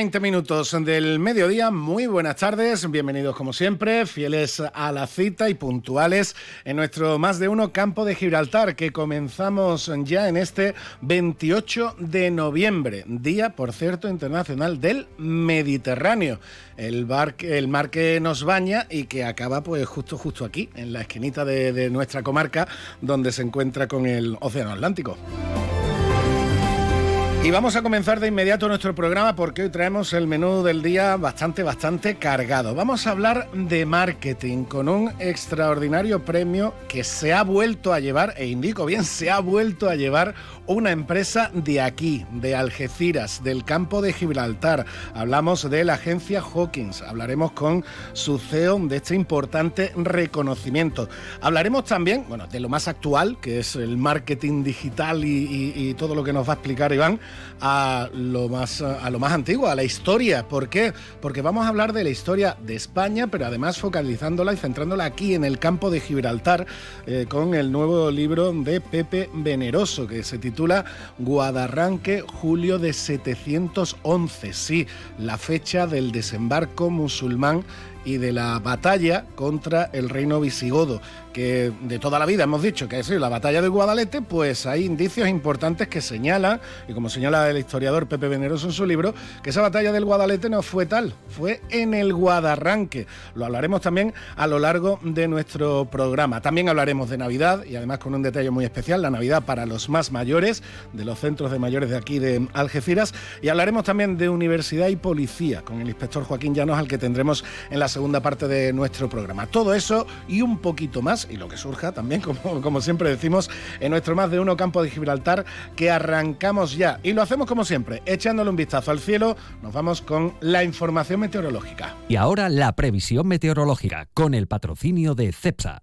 20 minutos del mediodía, muy buenas tardes, bienvenidos como siempre, fieles a la cita y puntuales en nuestro más de uno campo de Gibraltar que comenzamos ya en este 28 de noviembre, día por cierto internacional del Mediterráneo, el, bar, el mar que nos baña y que acaba pues justo justo aquí, en la esquinita de, de nuestra comarca donde se encuentra con el Océano Atlántico. Y vamos a comenzar de inmediato nuestro programa porque hoy traemos el menú del día bastante, bastante cargado. Vamos a hablar de marketing con un extraordinario premio que se ha vuelto a llevar, e indico bien, se ha vuelto a llevar una empresa de aquí, de Algeciras, del campo de Gibraltar. Hablamos de la agencia Hawkins, hablaremos con su CEO de este importante reconocimiento. Hablaremos también, bueno, de lo más actual, que es el marketing digital y, y todo lo que nos va a explicar Iván a lo más a lo más antiguo, a la historia. ¿Por qué? Porque vamos a hablar de la historia de España, pero además focalizándola y centrándola aquí en el campo de Gibraltar eh, con el nuevo libro de Pepe Veneroso que se titula Guadarranque Julio de 711. Sí, la fecha del desembarco musulmán y de la batalla contra el reino visigodo que de toda la vida hemos dicho que sido la batalla de Guadalete, pues hay indicios importantes que señalan, y como señala el historiador Pepe Veneroso en su libro, que esa batalla del Guadalete no fue tal, fue en el Guadarranque. Lo hablaremos también a lo largo de nuestro programa. También hablaremos de Navidad y además con un detalle muy especial, la Navidad para los más mayores, de los centros de mayores de aquí de Algeciras, y hablaremos también de universidad y policía con el inspector Joaquín Llanos, al que tendremos en la segunda parte de nuestro programa. Todo eso y un poquito más y lo que surja también, como, como siempre decimos, en nuestro más de uno campo de Gibraltar, que arrancamos ya. Y lo hacemos como siempre, echándole un vistazo al cielo, nos vamos con la información meteorológica. Y ahora la previsión meteorológica, con el patrocinio de CEPSA.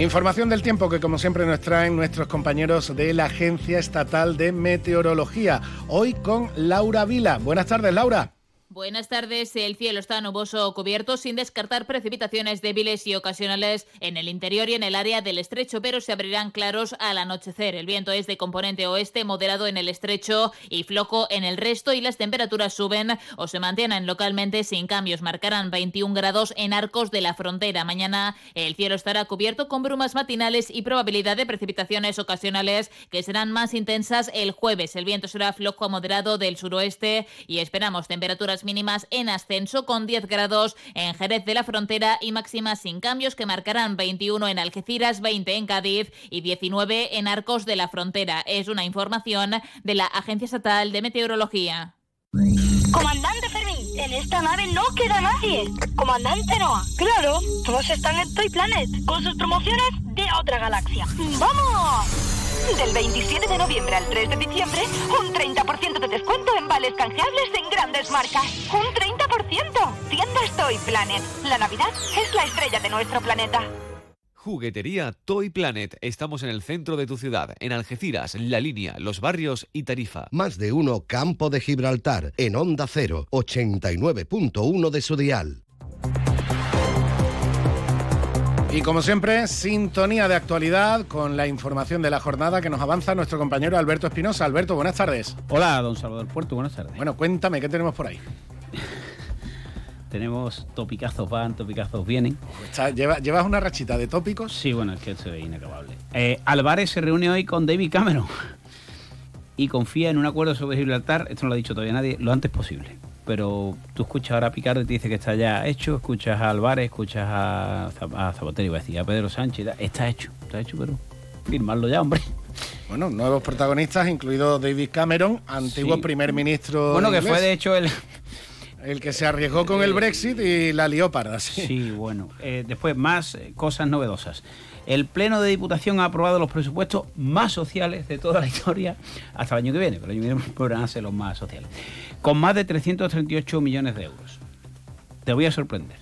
Información del tiempo que como siempre nos traen nuestros compañeros de la Agencia Estatal de Meteorología. Hoy con Laura Vila. Buenas tardes, Laura. Buenas tardes. El cielo está nuboso o cubierto sin descartar precipitaciones débiles y ocasionales en el interior y en el área del estrecho, pero se abrirán claros al anochecer. El viento es de componente oeste, moderado en el estrecho y flojo en el resto y las temperaturas suben o se mantienen localmente sin cambios. Marcarán 21 grados en arcos de la frontera. Mañana el cielo estará cubierto con brumas matinales y probabilidad de precipitaciones ocasionales que serán más intensas el jueves. El viento será flojo a moderado del suroeste y esperamos temperaturas mínimas en ascenso con 10 grados en Jerez de la Frontera y máximas sin cambios que marcarán 21 en Algeciras, 20 en Cádiz y 19 en Arcos de la Frontera. Es una información de la Agencia Estatal de Meteorología. Comandante Fermín, en esta nave no queda nadie. Comandante Noah, claro, todos están en Toy Planet, con sus promociones de otra galaxia. ¡Vamos! Del 27 de noviembre al 3 de diciembre, un 30% de descuento en vales canjeables en grandes marcas. ¡Un 30%! Tiendas Toy Planet. La Navidad es la estrella de nuestro planeta. Juguetería Toy Planet. Estamos en el centro de tu ciudad, en Algeciras, La Línea, Los Barrios y Tarifa. Más de uno Campo de Gibraltar, en Onda 0, 89.1 de su dial. Y como siempre, sintonía de actualidad con la información de la jornada que nos avanza nuestro compañero Alberto Espinosa. Alberto, buenas tardes. Hola, don Salvador Puerto, buenas tardes. Bueno, cuéntame, ¿qué tenemos por ahí? tenemos topicazos van, topicazos vienen. ¿Llevas una rachita de tópicos? Sí, bueno, es que esto es inacabable. Eh, Álvarez se reúne hoy con David Cameron y confía en un acuerdo sobre Gibraltar, esto no lo ha dicho todavía nadie, lo antes posible pero tú escuchas ahora a Picardo y te dice que está ya hecho, escuchas a Álvarez, escuchas a, a Zapatero, iba a decir, a Pedro Sánchez, está hecho, está hecho, pero firmarlo ya, hombre. Bueno, nuevos protagonistas, incluido David Cameron, antiguo primer ministro. Bueno, que fue de hecho el. El que se arriesgó con el Brexit y la lióparda, sí. Sí, bueno. Eh, después, más eh, cosas novedosas. El Pleno de Diputación ha aprobado los presupuestos más sociales de toda la historia hasta el año que viene, pero el año que viene podrán ser los más sociales con más de 338 millones de euros. Te voy a sorprender.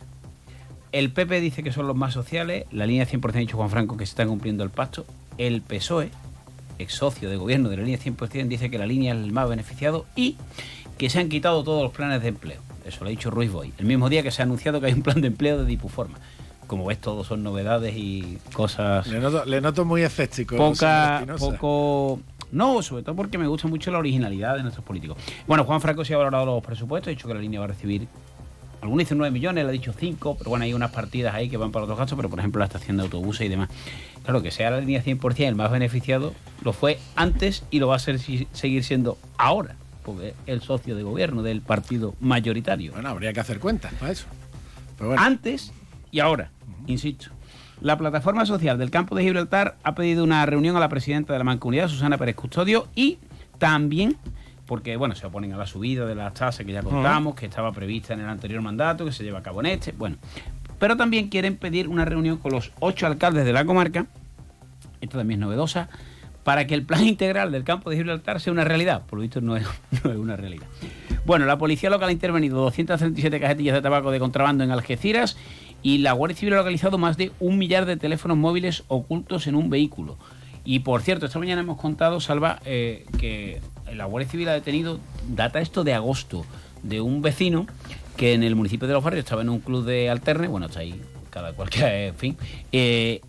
El PP dice que son los más sociales, la línea 100% ha dicho Juan Franco que se está cumpliendo el pacto, el PSOE, ex socio de gobierno de la línea 100%, dice que la línea es el más beneficiado y que se han quitado todos los planes de empleo. Eso lo ha dicho Ruiz Boy. El mismo día que se ha anunciado que hay un plan de empleo de Dipuforma. Como ves, todo son novedades y cosas. Le noto, le noto muy escéptico. Poca, poco. No, sobre todo porque me gusta mucho la originalidad de nuestros políticos. Bueno, Juan Franco sí ha valorado los presupuestos, ha dicho que la línea va a recibir. Algunos dicen 9 millones, él ha dicho 5, pero bueno, hay unas partidas ahí que van para otros gastos, pero por ejemplo la estación de autobuses y demás. Claro, que sea la línea 100% el más beneficiado, lo fue antes y lo va a ser, seguir siendo ahora, porque es el socio de gobierno del partido mayoritario. Bueno, habría que hacer cuentas para eso. Pero bueno, Antes y ahora, insisto. La plataforma social del campo de Gibraltar ha pedido una reunión a la presidenta de la Mancomunidad, Susana Pérez Custodio, y también, porque bueno, se oponen a la subida de las tasas que ya contamos, que estaba prevista en el anterior mandato, que se lleva a cabo en este, bueno. Pero también quieren pedir una reunión con los ocho alcaldes de la comarca, esto también es novedosa, para que el plan integral del campo de Gibraltar sea una realidad. Por lo visto no es, no es una realidad. Bueno, la policía local ha intervenido 237 cajetillas de tabaco de contrabando en Algeciras y la Guardia Civil ha localizado más de un millar de teléfonos móviles ocultos en un vehículo. Y por cierto, esta mañana hemos contado, Salva, eh, que la Guardia Civil ha detenido, data esto de agosto, de un vecino que en el municipio de Los Barrios estaba en un club de alterne, bueno, está ahí cada cual que, en fin, eh,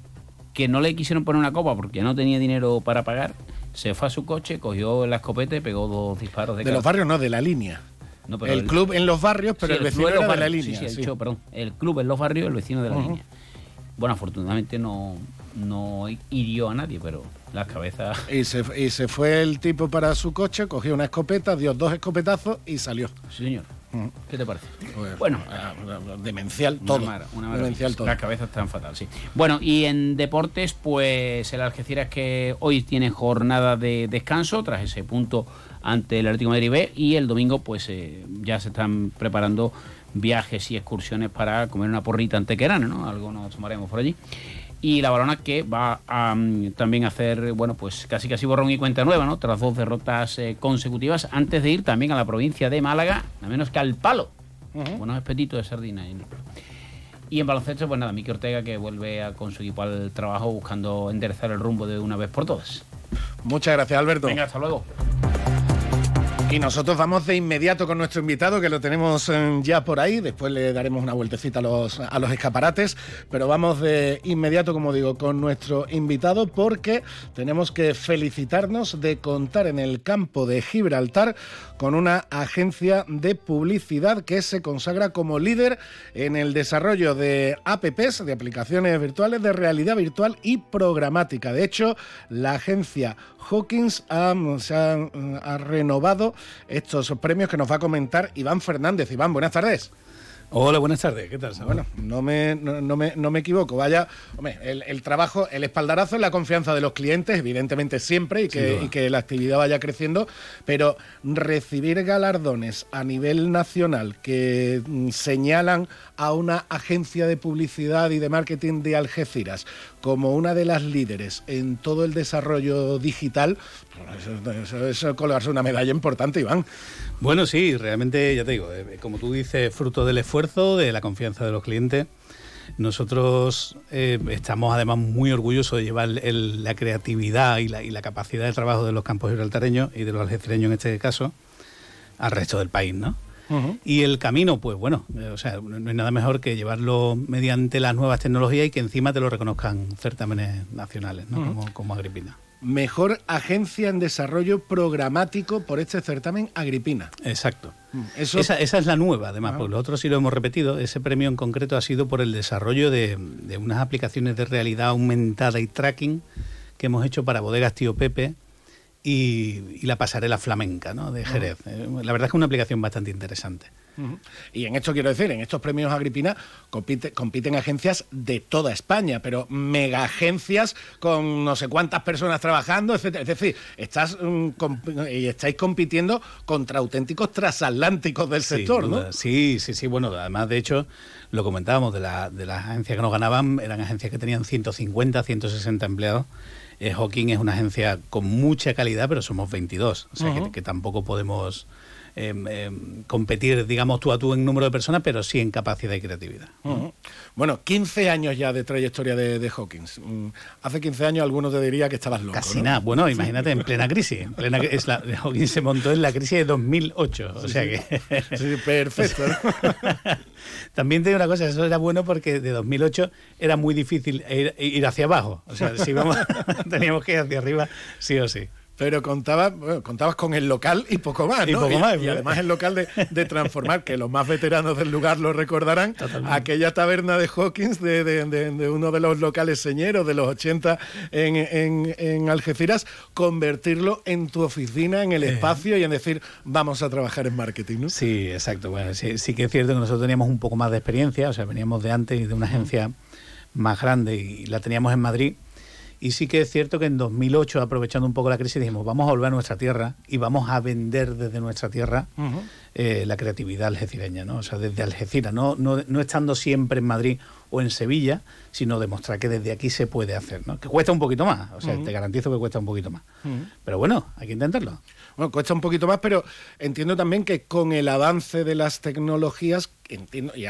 que no le quisieron poner una copa porque no tenía dinero para pagar, se fue a su coche, cogió la escopeta y pegó dos disparos de, de los barrios no, de la línea. No, pero el, club en los barrios, pero Sí, el vecino era los de la línea. Sí, el, show, perdón. El club en los barrios, el vecino de la Ujú. línea. Bueno, afortunadamente no, no hirió a nadie, pero las cabezas... Y se, y se fue el tipo para su coche, cogió una escopeta, dio dos escopetazos y salió. Sí, señor. ¿Qué te parece? Pues, Bueno, demencial Una todo. una maravilla. demencial todo. Las cabezas están fatal, sí. Bueno, y en deportes, pues el Algeciras que hoy tiene jornada de descanso tras ese punto ante el Atlético de Madrid B y el domingo pues eh, ya se están preparando viajes y excursiones para comer una porrita antequerana, ¿no? Algo nos tomaremos por allí. Y la balona que va a mm, también hacer, bueno, pues casi casi borrón y cuenta nueva, ¿no? Tras dos derrotas eh, consecutivas, antes de ir también a la provincia de Málaga, nada menos que al palo. Buenos espetitos de sardina. en el. Y en baloncesto, pues nada, Miki Ortega que vuelve a- con su equipo al trabajo buscando enderezar el rumbo de una vez por todas. Muchas gracias, Alberto. Venga, hasta luego. Y nosotros vamos de inmediato con nuestro invitado, que lo tenemos eh, ya por ahí. Después le daremos una vueltecita a los, a los escaparates. Pero vamos de inmediato, como digo, con nuestro invitado, porque tenemos que felicitarnos de contar en el campo de Gibraltar con una agencia de publicidad que se consagra como líder en el desarrollo de apps, de aplicaciones virtuales de realidad virtual y programática. De hecho, la agencia Hawkins ha, se ha, ha renovado estos premios que nos va a comentar Iván Fernández. Iván, buenas tardes. Hola, buenas tardes. ¿Qué tal? Samuel? Bueno, no me, no, no me, no me equivoco. Vaya, hombre, el, el trabajo, el espaldarazo es la confianza de los clientes, evidentemente siempre, y que, y que la actividad vaya creciendo, pero recibir galardones a nivel nacional que mm, señalan a una agencia de publicidad y de marketing de Algeciras como una de las líderes en todo el desarrollo digital, eso, eso- eso es colgarse una medalla importante, Iván. Bueno, sí, realmente, ya te digo, eh, como tú dices, fruto del esfuerzo, de la confianza de los clientes. Nosotros eh, estamos además muy orgullosos de llevar la creatividad y la, y la capacidad de trabajo de los campos gibraltareños y de los algecireños en este caso al resto del país, ¿no? Y el camino, pues bueno, eh, o sea, no hay nada mejor que llevarlo mediante las nuevas tecnologías y que encima te lo reconozcan certámenes nacionales, ¿no? como, como Agripina. Mejor agencia en desarrollo programático por este certamen Agripina. Exacto. Eso Esa, esa es la nueva, además, porque los otros sí lo hemos repetido. Ese premio en concreto ha sido por el desarrollo de, de unas aplicaciones de realidad aumentada y tracking que hemos hecho para bodegas Tío Pepe y, y la pasarela flamenca ¿no? de Jerez. Eh, La verdad es que es una aplicación bastante interesante. Y en esto quiero decir, en estos premios Agripina compite- compiten agencias de toda España, pero mega agencias con no sé cuántas personas trabajando, etcétera. Es decir, estás, mm, comp- y estáis compitiendo contra auténticos transatlánticos del sector, duda. ¿no? Sí, sí, sí. Bueno, además, de hecho, lo comentábamos, de, la- de las agencias que nos ganaban, eran agencias que tenían 150, 160 empleados. Eh, Hawking es una agencia con mucha calidad, pero somos 22, o sea que- tampoco podemos em, em, competir, digamos, tú a tú en número de personas, pero sí en capacidad y creatividad. Bueno, 15 años ya de trayectoria de, Hawkins. Mm, hace 15 años algunos te diría que estabas loco. Casi nada. Bueno, imagínate, en plena crisis. En plena, es la, Hawkins se montó en la crisis de 2008. O sea que. Sí, perfecto. También te digo una cosa, eso era bueno porque de 2008 era muy difícil ir, hacia abajo. O sea, si vamos, teníamos que ir hacia arriba, sí o sí pero contabas, contabas con el local y poco más, ¿no? Y, además el local de, transformar, que los más veteranos del lugar lo recordarán, aquella taberna de Hawkins de, uno de los locales señeros de los 80 en, Algeciras, convertirlo en tu oficina, en el eh. espacio y en decir, vamos a trabajar en marketing, ¿no? Sí, exacto. Bueno, sí, sí que es cierto que nosotros teníamos un poco más de experiencia, o sea, veníamos de antes y de una agencia más grande y la teníamos en Madrid y sí que es cierto que en 2008, aprovechando un poco la crisis, dijimos, vamos a volver a nuestra tierra y vamos a vender desde nuestra tierra eh, la creatividad algecireña, ¿no? O sea, desde Algeciras, no, no, no estando siempre en Madrid o en Sevilla, sino demostrar que desde aquí se puede hacer, ¿no? Que cuesta un poquito más, o sea, te garantizo que cuesta un poquito más. Pero bueno, hay que intentarlo. Bueno, cuesta un poquito más, pero entiendo también que con el avance de las tecnologías, entiendo, y,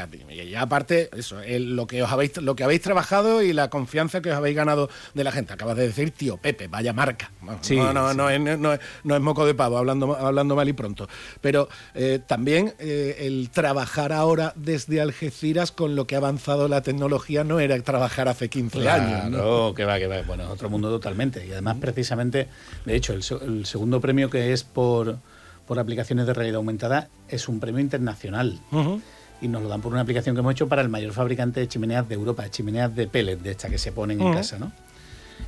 aparte, eso, lo que os habéis, lo que habéis trabajado y la confianza que os habéis ganado de la gente. Acabas de decir, tío Pepe, vaya marca. No, no, no, es, no, es, moco de pavo, hablando, hablando mal y pronto. Pero eh, también eh, el trabajar ahora desde Algeciras con lo que ha avanzado la tecnología no era trabajar hace 15 años. No, que va, que va. Bueno, otro mundo totalmente. Y además, precisamente, de hecho, el, el segundo premio que es por, por aplicaciones de realidad aumentada es un premio internacional. Y nos lo dan por una aplicación que hemos hecho para el mayor fabricante de chimeneas de Europa, chimeneas de pellets, de estas que se ponen en casa, ¿no?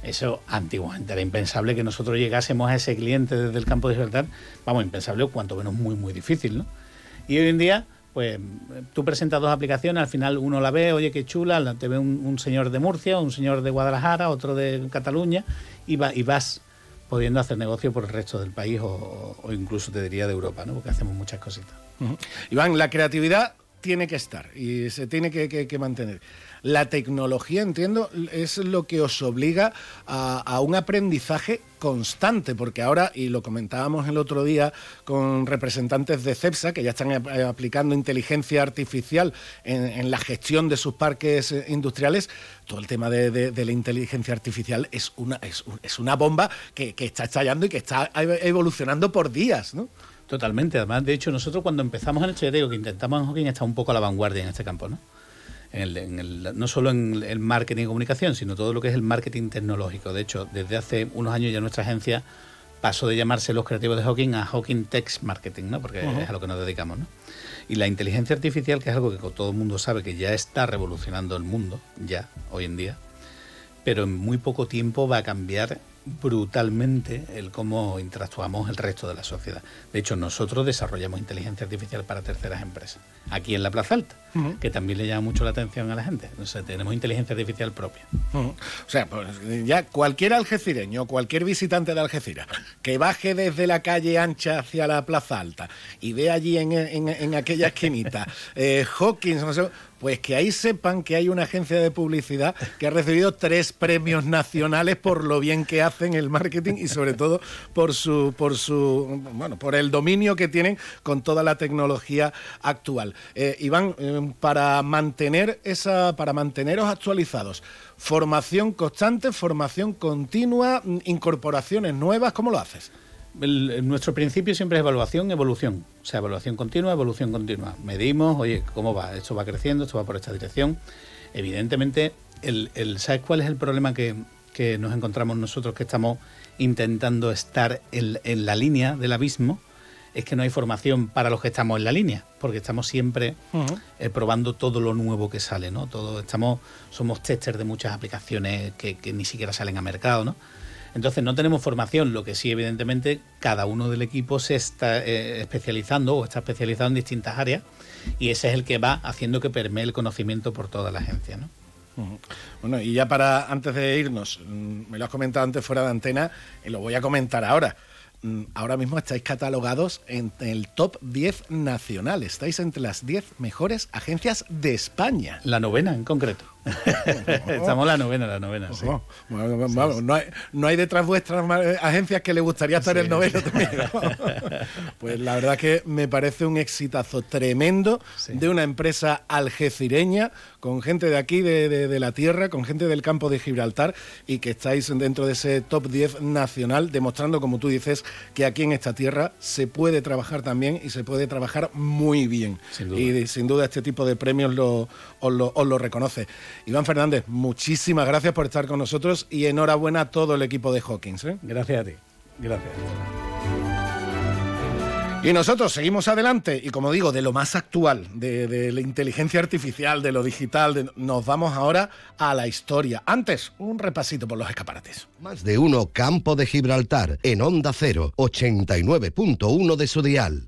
Eso antiguamente era impensable que nosotros llegásemos a ese cliente desde el campo de libertad, vamos, impensable o cuanto menos muy, muy difícil, ¿no? Y hoy en día, pues tú presentas dos aplicaciones, al final uno la ve, oye, qué chula, te ve un, señor de Murcia, un señor de Guadalajara, otro de Cataluña, y, va, y vas pudiendo hacer negocio por el resto del país o, incluso te diría de Europa, ¿no? porque hacemos muchas cositas. Iván, la creatividad tiene que estar y se tiene que mantener. La tecnología, entiendo, es lo que os obliga a, un aprendizaje constante, porque ahora, y lo comentábamos el otro día con representantes de CEPSA, que ya están eh, aplicando inteligencia artificial en, la gestión de sus parques eh, industriales, todo el tema de, la inteligencia artificial es una, bomba que, está estallando y que está evolucionando por días, ¿no? Totalmente, además, de hecho, nosotros cuando empezamos en el digo que intentamos en Hawking estar un poco a la vanguardia en este campo, ¿no? no solo en el marketing y comunicación, sino todo lo que es el marketing tecnológico. De hecho, desde hace unos años ya nuestra agencia pasó de llamarse los creativos de Hawking a Hawking Text Marketing, ¿no? porque es a lo que nos dedicamos. ¿no? Y la inteligencia artificial, que es algo que todo el mundo sabe que ya está revolucionando el mundo, ya, hoy en día, pero en muy poco tiempo va a cambiar brutalmente el cómo interactuamos el resto de la sociedad. De hecho, nosotros desarrollamos inteligencia artificial para terceras empresas, aquí en la Plaza Alta, que también le llama mucho la atención a la gente. O sea, tenemos inteligencia artificial propia. O sea, pues ya cualquier algecireño, cualquier visitante de Algeciras, que baje desde la calle ancha hacia la Plaza Alta y ve allí en, aquella esquinita eh, Hawkins, no sé, pues que ahí sepan que hay una agencia de publicidad que ha recibido tres premios nacionales por lo bien que hacen el marketing y sobre todo por su, por su, bueno, por el dominio que tienen con toda la tecnología actual. Eh, Iván, eh, para mantener esa, para manteneros actualizados, formación constante, formación continua, incorporaciones nuevas, ¿cómo lo haces? Nuestro principio siempre es evaluación, evolución. O sea, evaluación continua, evolución continua. Medimos, oye, ¿cómo va? Esto va creciendo, esto va por esta dirección. Evidentemente, el, ¿sabes cuál es el problema que, nos encontramos nosotros que estamos intentando estar en, la línea del abismo? Es que no hay formación para los que estamos en la línea, porque estamos siempre eh, probando todo lo nuevo que sale, ¿no? Todo, estamos, somos testers de muchas aplicaciones que, que ni siquiera salen a mercado, ¿no? Entonces no tenemos formación, lo que sí evidentemente cada uno del equipo se está eh, especializando o está especializado en distintas áreas y ese es el que va haciendo que permee el conocimiento por toda la agencia. ¿no? Bueno, y ya para antes de irnos, mm, me lo has comentado antes fuera de antena y lo voy a comentar ahora. Mm, ahora mismo estáis catalogados en el top 10 nacional, estáis entre las 10 mejores agencias de España. La novena en concreto. Estamos en la novena, la novena, sí. Oh, bueno, vamos, no, hay, no hay detrás vuestras agencias que le gustaría estar el noveno también. pues la verdad que me parece un exitazo tremendo de una empresa algecireña con gente de aquí, de, de- de la tierra, con gente del campo de Gibraltar y que estáis dentro de ese top 10 nacional, demostrando, como tú dices, que aquí en esta tierra se puede trabajar también y se puede trabajar muy bien. Sin duda. Y sin duda este tipo de premios lo, os, lo, os lo reconoce. Iván Fernández, muchísimas gracias por estar con nosotros y enhorabuena a todo el equipo de Hawkins. ¿eh? Gracias a ti. Gracias. Y nosotros seguimos adelante y como digo, de lo más actual, de, la inteligencia artificial, de lo digital, nos vamos ahora a la historia. Antes, un repasito por los escaparates. Más de uno Campo de Gibraltar en Onda 0, 89.1 de su dial.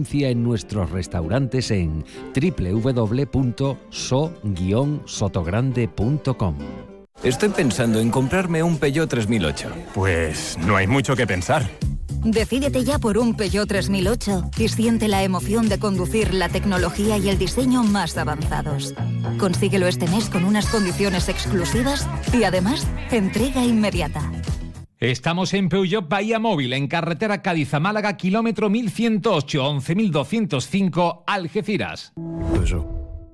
en nuestros restaurantes en www.so-sotogrande.com. Estoy pensando en comprarme un Peugeot 3008. Pues no hay mucho que pensar. Decídete ya por un Peugeot 3008 y siente la emoción de conducir la tecnología y el diseño más avanzados. Consíguelo este mes con unas condiciones exclusivas y además entrega inmediata. Estamos en Peugeot Bahía Móvil, en carretera Cádiz a Málaga, kilómetro 1108, 11205, Algeciras.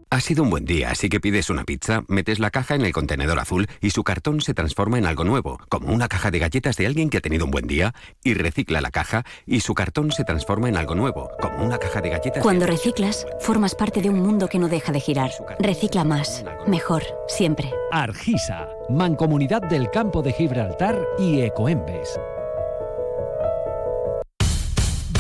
Ha sido un buen día, así que pides una pizza, metes la caja en el contenedor azul y su cartón se transforma en algo nuevo, como una caja de galletas de alguien que ha tenido un buen día, y recicla la caja y su cartón se transforma en algo nuevo, como una caja de galletas. Cuando reciclas, formas parte de un mundo que no deja de girar. Recicla más, mejor, siempre. Argisa, Mancomunidad del Campo de Gibraltar y Ecoembes.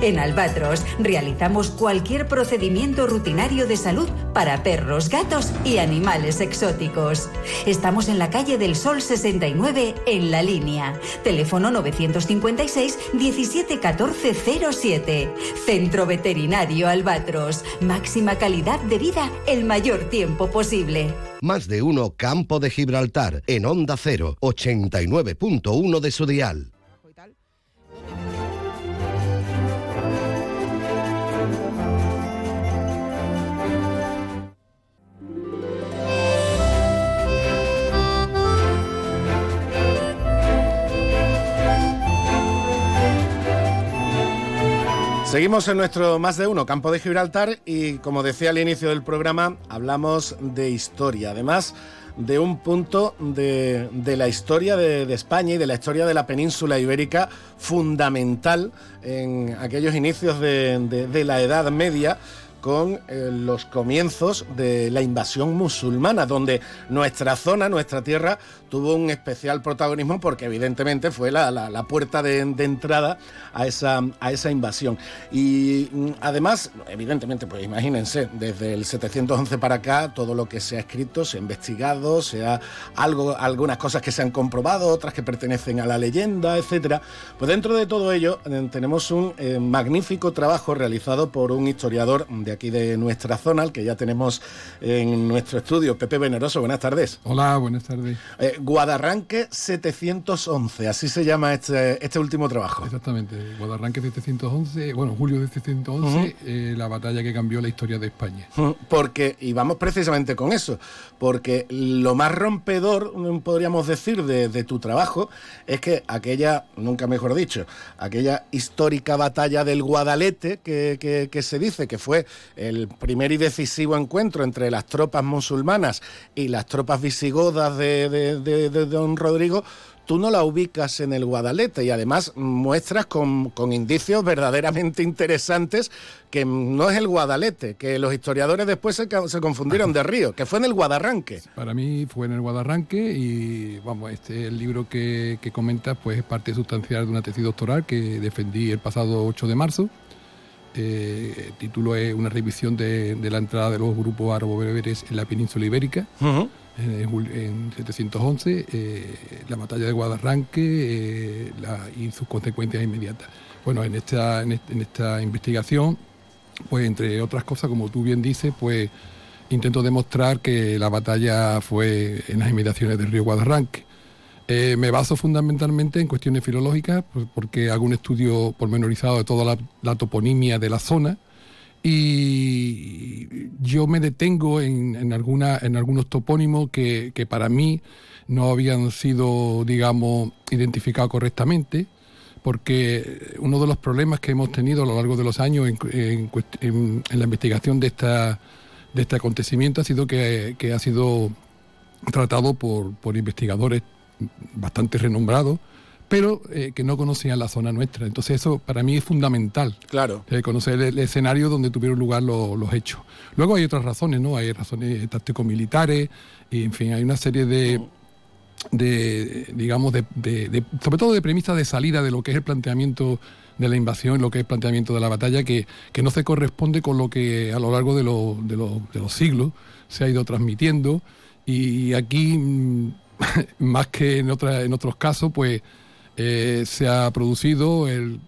En Albatros realizamos cualquier procedimiento rutinario de salud para perros, gatos y animales exóticos. Estamos en la calle del Sol 69 en la línea. Teléfono 956 17 14 07. Centro Veterinario Albatros. Máxima calidad de vida el mayor tiempo posible. Más de uno Campo de Gibraltar en Onda 0, 89.1 de su dial. Seguimos en nuestro más de uno, Campo de Gibraltar, y como decía al inicio del programa, hablamos de historia. Además de un punto de, la historia de, España y de la historia de la península ibérica fundamental en aquellos inicios de la Edad Media con eh, los comienzos de la invasión musulmana, donde nuestra zona, nuestra tierra, tuvo un especial protagonismo porque evidentemente fue la, la- la puerta de, de entrada a esa, a esa invasión. Y mm, además, evidentemente, pues imagínense, desde el 711 para acá, todo lo que se ha escrito, se ha investigado, se ha algo, algunas cosas que se han comprobado, otras que pertenecen a la leyenda, etcétera. Pues dentro de todo ello eh, tenemos un eh, magnífico trabajo realizado por un historiador de de aquí de nuestra zona, al que ya tenemos en nuestro estudio. Pepe Veneroso, buenas tardes. Hola, buenas tardes. Eh, Guadarranque 711, así se llama este, este último trabajo. Exactamente, Guadarranque 711, bueno, julio de 711, eh, la batalla que cambió la historia de España. Porque, y vamos precisamente con eso, porque lo más rompedor, podríamos decir, de, tu trabajo es que aquella, nunca mejor dicho, aquella histórica batalla del Guadalete que, que se dice que fue el primer y decisivo encuentro entre las tropas musulmanas y las tropas visigodas de, de, don Rodrigo, tú no la ubicas en el Guadalete y además muestras con, indicios verdaderamente interesantes que no es el Guadalete, que los historiadores después se, se, confundieron de río, que fue en el Guadarranque. Para mí fue en el Guadarranque y vamos, este el libro que, que comentas pues es parte sustancial de una tesis doctoral que defendí el pasado 8 de marzo eh, el título es una revisión de, la entrada de los grupos árabo-bereberes en la península ibérica. En, 711, eh, la batalla de Guadarranque eh, y sus consecuencias inmediatas. Bueno, en esta, en, esta investigación, pues entre otras cosas, como tú bien dices, pues intento demostrar que la batalla fue en las inmediaciones del río Guadarranque. Eh, me baso fundamentalmente en cuestiones filológicas, porque hago un estudio pormenorizado de toda la, toponimia de la zona y yo me detengo en, alguna, en algunos topónimos que, para mí no habían sido, digamos, identificados correctamente, porque uno de los problemas que hemos tenido a lo largo de los años en, la investigación de, esta, de este acontecimiento ha sido que, ha sido tratado por, por investigadores bastante renombrado, pero eh, que no conocían la zona nuestra. Entonces eso para mí es fundamental. Claro. Eh, conocer el, escenario donde tuvieron lugar los hechos. Luego hay otras razones, ¿no? Hay razones táctico-militares, y en fin, hay una serie de, de digamos, de, sobre todo de premisas de salida de lo que es el planteamiento de la invasión, lo que es el planteamiento de la batalla, que, que no se corresponde con lo que a lo largo de, de, de los siglos se ha ido transmitiendo. Y aquí mm, más que en, otra, en otros casos, pues eh, se ha producido el,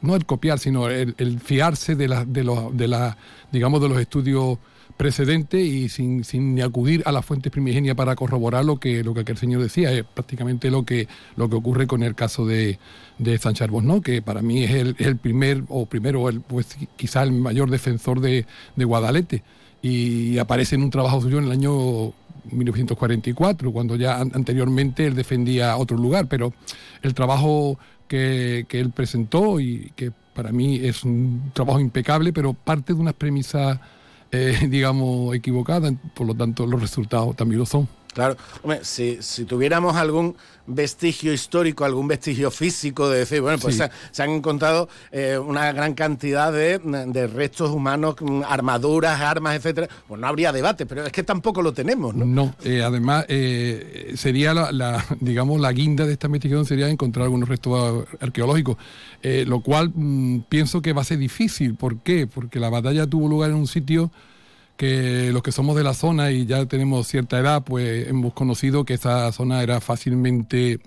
no el copiar, sino el, fiarse de, la, de, los, de, la, digamos, de los estudios precedentes y sin, sin acudir a la fuente primigenia para corroborar lo que, lo que aquel señor decía. Es prácticamente lo que, lo que ocurre con el caso de, de Sánchez ¿no? que para mí es el, el primer, o primero, el, pues quizá el mayor defensor de, de Guadalete. Y aparece en un trabajo suyo en el año 1944, cuando ya anteriormente él defendía otro lugar, pero el trabajo que, él presentó y que para mí es un trabajo impecable, pero parte de unas premisas, eh, digamos, equivocadas, por lo tanto los resultados también lo son. Claro, hombre, si, tuviéramos algún vestigio histórico, algún vestigio físico de decir, bueno, pues se, han encontrado eh, una gran cantidad de, restos humanos, mm, armaduras, armas, etcétera, pues no habría debate, pero es que tampoco lo tenemos, ¿no? No, eh, además eh, sería la, digamos, la guinda de esta investigación sería encontrar algunos restos arqueológicos, lo cual mm, pienso que va a ser difícil. ¿Por qué? Porque la batalla tuvo lugar en un sitio que los que somos de la zona y ya tenemos cierta edad, pues hemos conocido que esa zona era fácilmente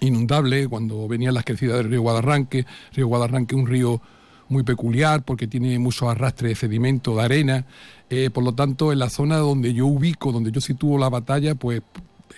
inundable cuando venían las crecidas del río Guadarranque. Río Guadarranque es un río muy peculiar porque tiene mucho arrastre de sedimento, de arena. Eh, por lo tanto, en la zona donde yo ubico, donde yo sitúo la batalla, pues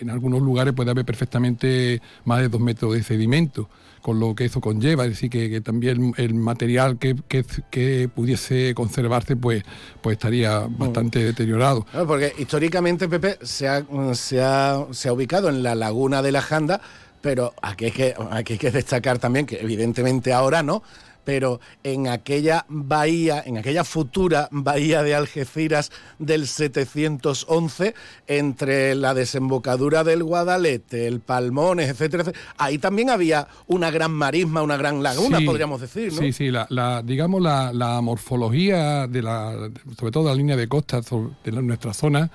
en algunos lugares puede haber perfectamente más de dos metros de sedimento con lo que eso conlleva, es decir, que, también el material que, que, pudiese conservarse pues, pues estaría mm. bastante deteriorado. porque históricamente, Pepe, se ha, se, ha, se ha ubicado en la laguna de la Janda, pero aquí hay que, aquí hay que destacar también que evidentemente ahora no, pero en aquella bahía, en aquella futura bahía de Algeciras del 711, entre la desembocadura del Guadalete, el Palmones, etcétera, ahí también había una gran marisma, una gran laguna, podríamos decir, ¿no? Sí, sí, la, digamos la, morfología de la, sobre todo la línea de costa de nuestra zona,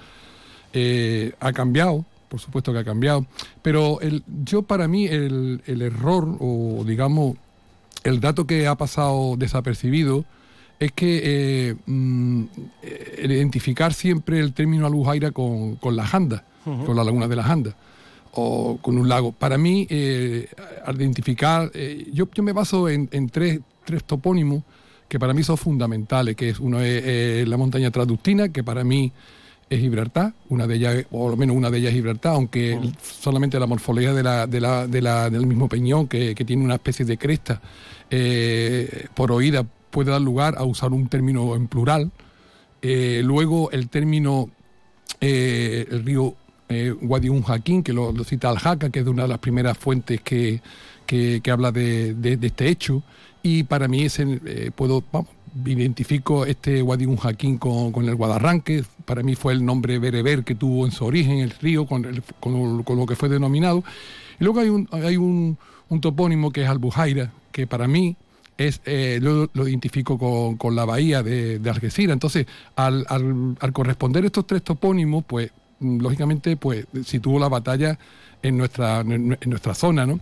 eh, ha cambiado por supuesto que ha cambiado, pero el, yo para mí el, el error o digamos el dato que ha pasado desapercibido es que eh, mm, identificar siempre el término Alujaira con, con la Janda, con la laguna de la Janda, o con un lago. Para mí, eh, identificar, eh, yo, yo, me baso en, tres, tres, topónimos que para mí son fundamentales, que es uno es la montaña traductina, que para mí es Gibraltar, una de ellas, o al menos una de ellas es Gibraltar, aunque solamente la morfología de la, de la, de la, del mismo peñón, que, que, tiene una especie de cresta eh, por oída, puede dar lugar a usar un término en plural. Eh, luego el término, eh, el río eh, Wadi Un Jaquín, que lo, cita Al-Jaca, que es de una de las primeras fuentes que, que, habla de, este hecho. Y para mí ese, puedo, identifico este Wadi Un Jaquín con, con, el Guadarranque, para mí fue el nombre bereber que tuvo en su origen el río, con, con, con lo que fue denominado. Y luego hay un, hay un, un topónimo que es Albujaira, que para mí es, eh, lo, identifico con, con, la bahía de, de Algeciras. Entonces, al, al, al, corresponder estos tres topónimos, pues mm, lógicamente pues situó la batalla en nuestra, en, nuestra zona. ¿no?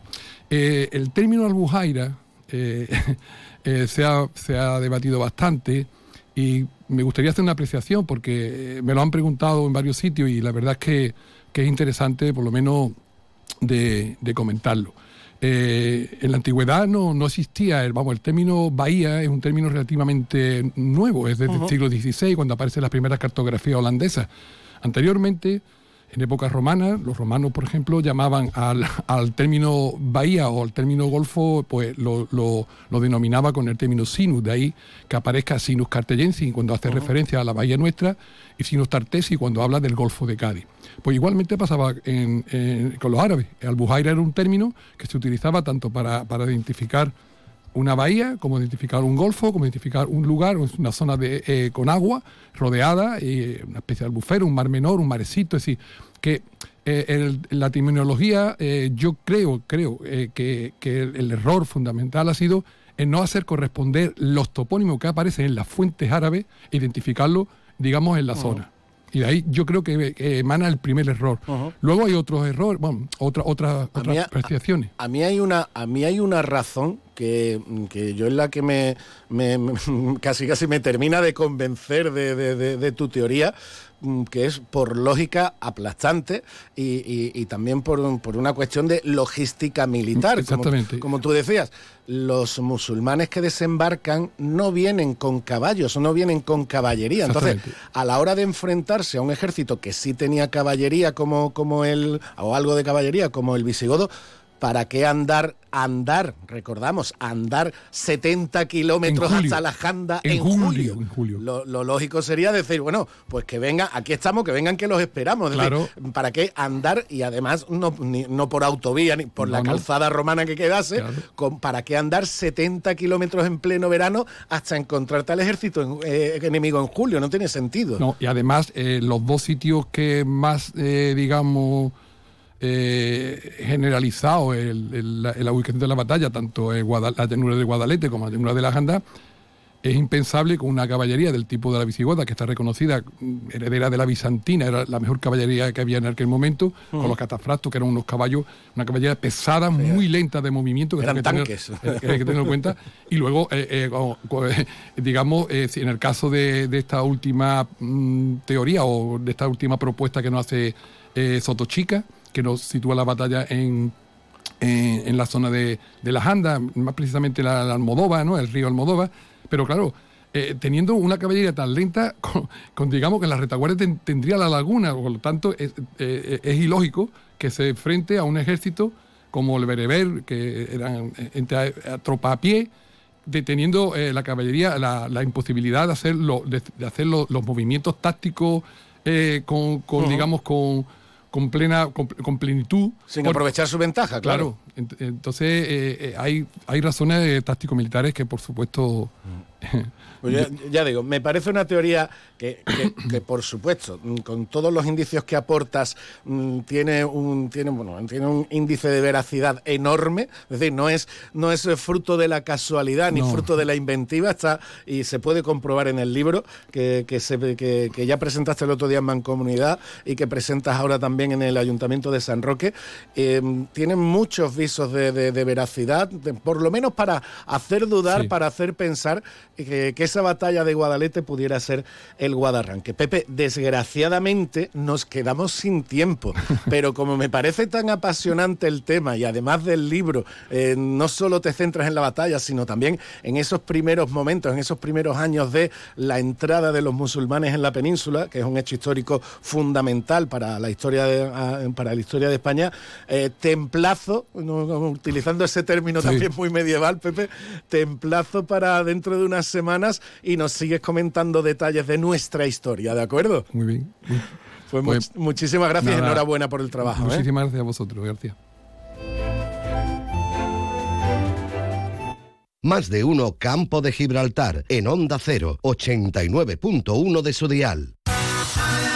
Eh, el término Albujaira eh, eh, se, ha, se, ha, debatido bastante y me gustaría hacer una apreciación porque me lo han preguntado en varios sitios y la verdad es que, que es interesante por lo menos de, de comentarlo. Eh, en la antigüedad no, no existía, el, vamos, el término bahía es un término relativamente nuevo, es desde uh -huh. el siglo XVI, cuando aparecen las primeras cartografías holandesas. Anteriormente, en épocas romanas, los romanos, por ejemplo, llamaban al, al término bahía o al término golfo, pues lo, lo, lo, denominaba con el término sinus, de ahí que aparezca sinus cartellensis cuando hace uh -huh. referencia a la bahía nuestra y sinus tartesi cuando habla del golfo de Cádiz. Pues igualmente pasaba en, en, con los árabes. Albujaira era un término que se utilizaba tanto para, para identificar una bahía, como identificar un golfo, como identificar un lugar, una zona de, eh, con agua rodeada, y una especie de albufero, un mar menor, un marecito, es decir, que eh, el, la terminología, eh, yo creo, creo eh, que, que el, el, error fundamental ha sido en no hacer corresponder los topónimos que aparecen en las fuentes árabes, identificarlo, digamos, en la oh. zona. Y de ahí yo creo que, emana el primer error. Uh -huh. Luego hay otros errores, bueno, otra, otra, otras mí, apreciaciones. A, a, mí hay una, a mí hay una razón que, que yo es la que me, me, me, casi casi me termina de convencer de, de, de, de tu teoría, que es por lógica aplastante y, y, y también por, por, una cuestión de logística militar. Exactamente. Como, como, tú decías, los musulmanes que desembarcan no vienen con caballos, no vienen con caballería. Entonces, a la hora de enfrentarse a un ejército que sí tenía caballería como, como el, o algo de caballería como el visigodo, ¿para qué andar, andar, recordamos, andar 70 kilómetros hasta la Janda en, en julio? julio. En julio. Lo, lo, lógico sería decir, bueno, pues que vengan, aquí estamos, que vengan que los esperamos. Claro. Decir, ¿Para qué andar? Y además no, ni, no por autovía, ni por no, la calzada romana que quedase, claro. con, ¿para qué andar 70 kilómetros en pleno verano hasta encontrarte al ejército en, eh, enemigo en julio? No tiene sentido. No, y además eh, los dos sitios que más, eh, digamos eh, generalizado el, el, la, la, ubicación de la batalla, tanto en la llanura de Guadalete como la llanura de la Janda, es impensable con una caballería del tipo de la visigoda, que está reconocida, mm, heredera de la bizantina, era la mejor caballería que había en aquel momento, mm. con los catafractos, que eran unos caballos, una caballería pesada, sí, muy lenta de movimiento, que eran hay que tanques. Tener, que hay que tener en cuenta. Y luego, eh, eh, digamos, eh, en el caso de, de esta última mm, teoría o de esta última propuesta que nos hace eh, Sotochica, que nos sitúa la batalla en, en, en la zona de, de, la Janda, más precisamente la, la, ¿no? el río Almodóvar. Pero claro, eh, teniendo una caballería tan lenta, con, con, digamos que la retaguardia ten, tendría la laguna, por lo tanto es, eh, es, ilógico que se enfrente a un ejército como el Bereber, que eran eh, entre a, tropa a pie, deteniendo eh, la caballería la, la, imposibilidad de hacer, lo, de, de hacer lo, los movimientos tácticos eh, con, con uh -huh. digamos, con con plena con, con plenitud. Sin por, aprovechar su ventaja, claro. claro. Entonces, eh, eh, hay, hay razones táctico-militares que, por supuesto. Pues ya, ya, digo, me parece una teoría que, que, que, por supuesto, mm, con todos los indicios que aportas, mm, tiene un, tiene, bueno, tiene un índice de veracidad enorme. Es decir, no es, no es fruto de la casualidad ni no. fruto de la inventiva, está y se puede comprobar en el libro que, que, se, que, que ya presentaste el otro día en Mancomunidad y que presentas ahora también en el Ayuntamiento de San Roque. Eh, tiene muchos visos de, veracidad, por lo menos para hacer dudar, para hacer pensar que, esa batalla de Guadalete pudiera ser el Guadarranque. Pepe, desgraciadamente nos quedamos sin tiempo, pero como me parece tan apasionante el tema y además del libro, eh, no solo te centras en la batalla, sino también en esos primeros momentos, en esos primeros años de la entrada de los musulmanes en la península, que es un hecho histórico fundamental para la historia de, para la historia de España, eh, templazo, utilizando ese término también muy medieval, Pepe, templazo para dentro de unas semanas y nos sigues comentando detalles de nuestra historia, ¿de acuerdo? Muy bien. Pues, pues muchísimas gracias y enhorabuena por el trabajo. ¿eh? Muchísimas gracias a vosotros, gracias. Más de uno Campo de Gibraltar en Onda 0, 89.1 de su dial.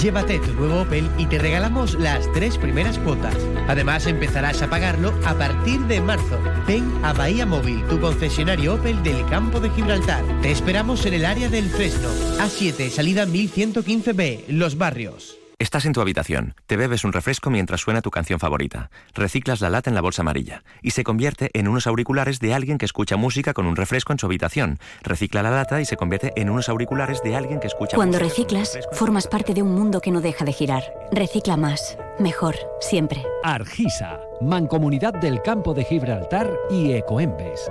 Llévate tu nuevo Opel y te regalamos las tres primeras cuotas. Además, empezarás a pagarlo a partir de marzo. Ven a Bahía Móvil, tu concesionario Opel del campo de Gibraltar. Te esperamos en el área del Fresno. A7, salida 1115B, Los Barrios. Estás en tu habitación, te bebes un refresco mientras suena tu canción favorita, reciclas la lata en la bolsa amarilla y se convierte en unos auriculares de alguien que escucha música con un refresco en su habitación. Recicla la lata y se convierte en unos auriculares de alguien que escucha Cuando reciclas, formas parte de un mundo que no deja de girar. Recicla más, mejor, siempre. Argisa, Mancomunidad del Campo de Gibraltar y Ecoembes.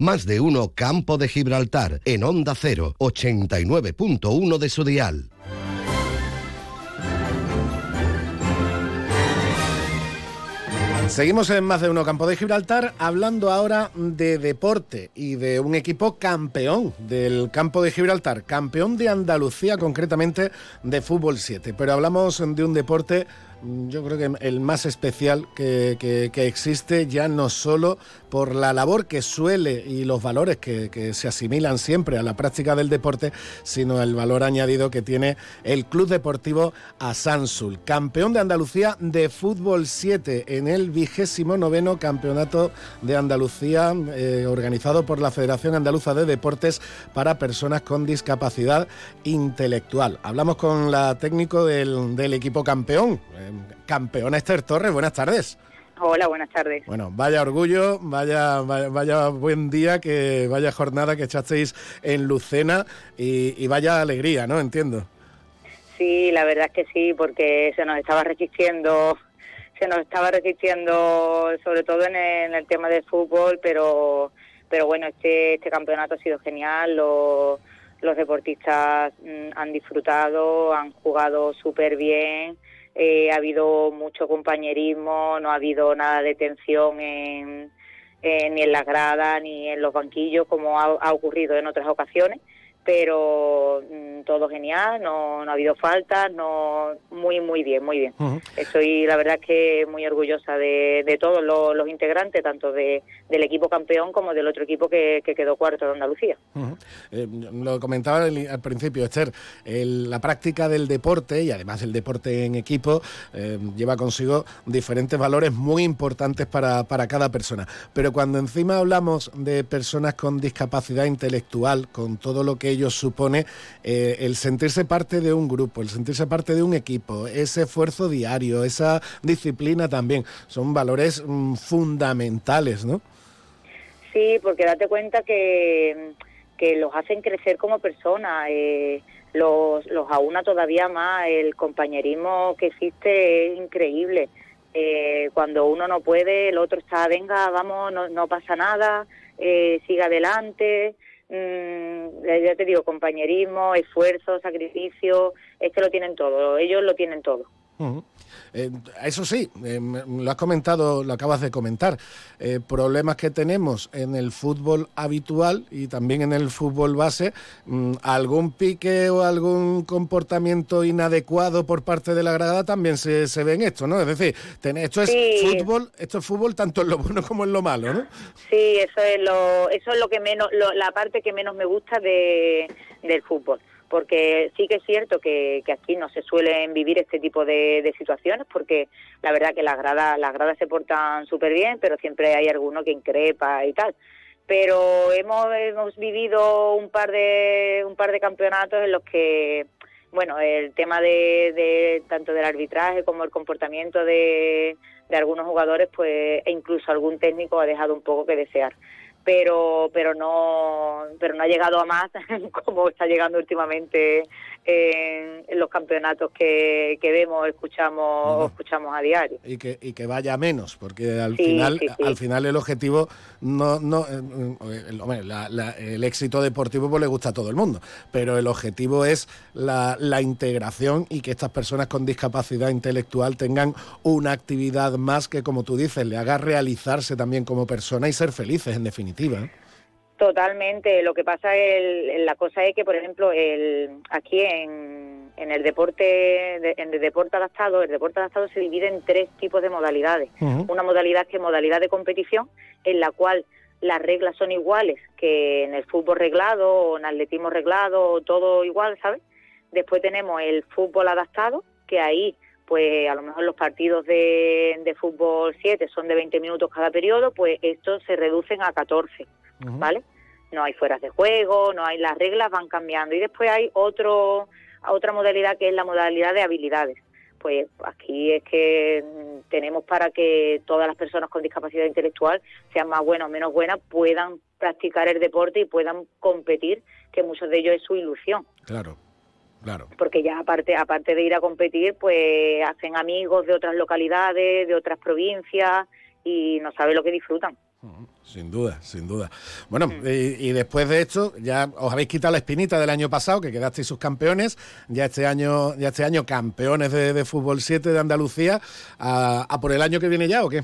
Más de uno Campo de Gibraltar en Onda 0, 89.1 de su dial. Seguimos en más de uno Campo de Gibraltar hablando ahora de deporte y de un equipo campeón del Campo de Gibraltar, campeón de Andalucía concretamente de fútbol 7. Pero hablamos de un deporte yo creo que el más especial que, existe ya no solo por la labor que suele y los valores que, se asimilan siempre a la práctica del deporte, sino el valor añadido que tiene el Club Deportivo Asansul, campeón de Andalucía de fútbol 7 en el vigésimo noveno campeonato de Andalucía eh, organizado por la Federación Andaluza de Deportes para personas con discapacidad intelectual. Hablamos con la técnico del, del equipo campeón. Eh, campeona Esther Torres, buenas tardes. Hola, buenas tardes. Bueno, vaya orgullo, vaya, vaya, buen día, que vaya jornada que echasteis en Lucena y, vaya alegría, ¿no? Entiendo. Sí, la verdad es que sí, porque se nos estaba resistiendo, se nos estaba resistiendo sobre todo en el, tema del fútbol, pero, pero bueno, este, este campeonato ha sido genial, los, los deportistas mm, han disfrutado, han jugado súper bien eh, ha habido mucho compañerismo, no ha habido nada de tensión en, ni en las gradas ni en los banquillos como ha ocurrido en otras ocasiones pero mm, todo genial, no, no ha habido faltas, no muy, muy bien, muy bien. Estoy, la verdad, que muy orgullosa de, de todos los, integrantes, tanto de, del equipo campeón como del otro equipo que, quedó cuarto de Andalucía. Eh, lo comentaba al, principio, Esther, la práctica del deporte y además el deporte en equipo eh, lleva consigo diferentes valores muy importantes para, para cada persona. Pero cuando encima hablamos de personas con discapacidad intelectual, con todo lo que ello supone eh, el sentirse parte de un grupo, el sentirse parte de un equipo, ese esfuerzo diario, esa disciplina también, son valores mm, fundamentales, ¿no? Sí, porque date cuenta que, que los hacen crecer como personas, eh, los, los aúna todavía más, el compañerismo que existe es increíble. Eh, cuando uno no puede, el otro está, venga, vamos, no, no pasa nada, eh, siga adelante. Mm, te digo, compañerismo, esfuerzo, sacrificio, es que lo tienen todo, ellos lo tienen todo. Eh, eso sí, eh, lo has comentado, lo acabas de comentar, eh, problemas que tenemos en el fútbol habitual y también en el fútbol base, mm, algún pique o algún comportamiento inadecuado por parte de la grada también se, ve en esto, ¿no? Es decir, esto es fútbol, esto es fútbol tanto en lo bueno como en lo malo, ¿no? Sí, eso es lo, eso es lo que menos, la parte que menos me gusta de, del fútbol porque sí que es cierto que, aquí no se suelen vivir este tipo de, situaciones, porque la verdad que las gradas, las gradas se portan súper bien, pero siempre hay alguno que increpa y tal. Pero hemos, hemos vivido un par de un par de campeonatos en los que bueno, el tema de, tanto del arbitraje como el comportamiento de, de algunos jugadores, pues, e incluso algún técnico ha dejado un poco que desear pero pero no pero no ha llegado a más como está llegando últimamente en, los campeonatos que, que vemos escuchamos escuchamos a diario. Y que y que vaya menos porque al final al final el objetivo no no eh, el, el éxito deportivo pues le gusta a todo el mundo pero el objetivo es la, la integración y que estas personas con discapacidad intelectual tengan una actividad más que como tú dices le haga realizarse también como persona y ser felices en definitiva Totalmente. Lo que pasa es, la cosa es que, por ejemplo, el, aquí en, en el deporte en el deporte adaptado, el deporte adaptado se divide en tres tipos de modalidades. Una modalidad que es modalidad de competición, en la cual las reglas son iguales que en el fútbol reglado o en atletismo reglado, todo igual, ¿sabes? Después tenemos el fútbol adaptado, que ahí pues a lo mejor los partidos de, de fútbol 7 son de 20 minutos cada periodo, pues estos se reducen a 14, ¿vale? No hay fueras de juego, no hay las reglas van cambiando y después hay otro otra modalidad que es la modalidad de habilidades. Pues aquí es que mm, tenemos para que todas las personas con discapacidad intelectual, sean más buenas o menos buenas, puedan practicar el deporte y puedan competir, que muchos de ellos es su ilusión. Claro. Porque ya aparte, aparte de ir a competir, pues hacen amigos de otras localidades, de otras provincias y no sabe lo que disfrutan. Sin duda, sin duda. Bueno, y, después de esto, ya os habéis quitado la espinita del año pasado, que quedasteis sus campeones, ya este año, ya este año campeones de, fútbol 7 de Andalucía, a, por el año que viene ya o qué?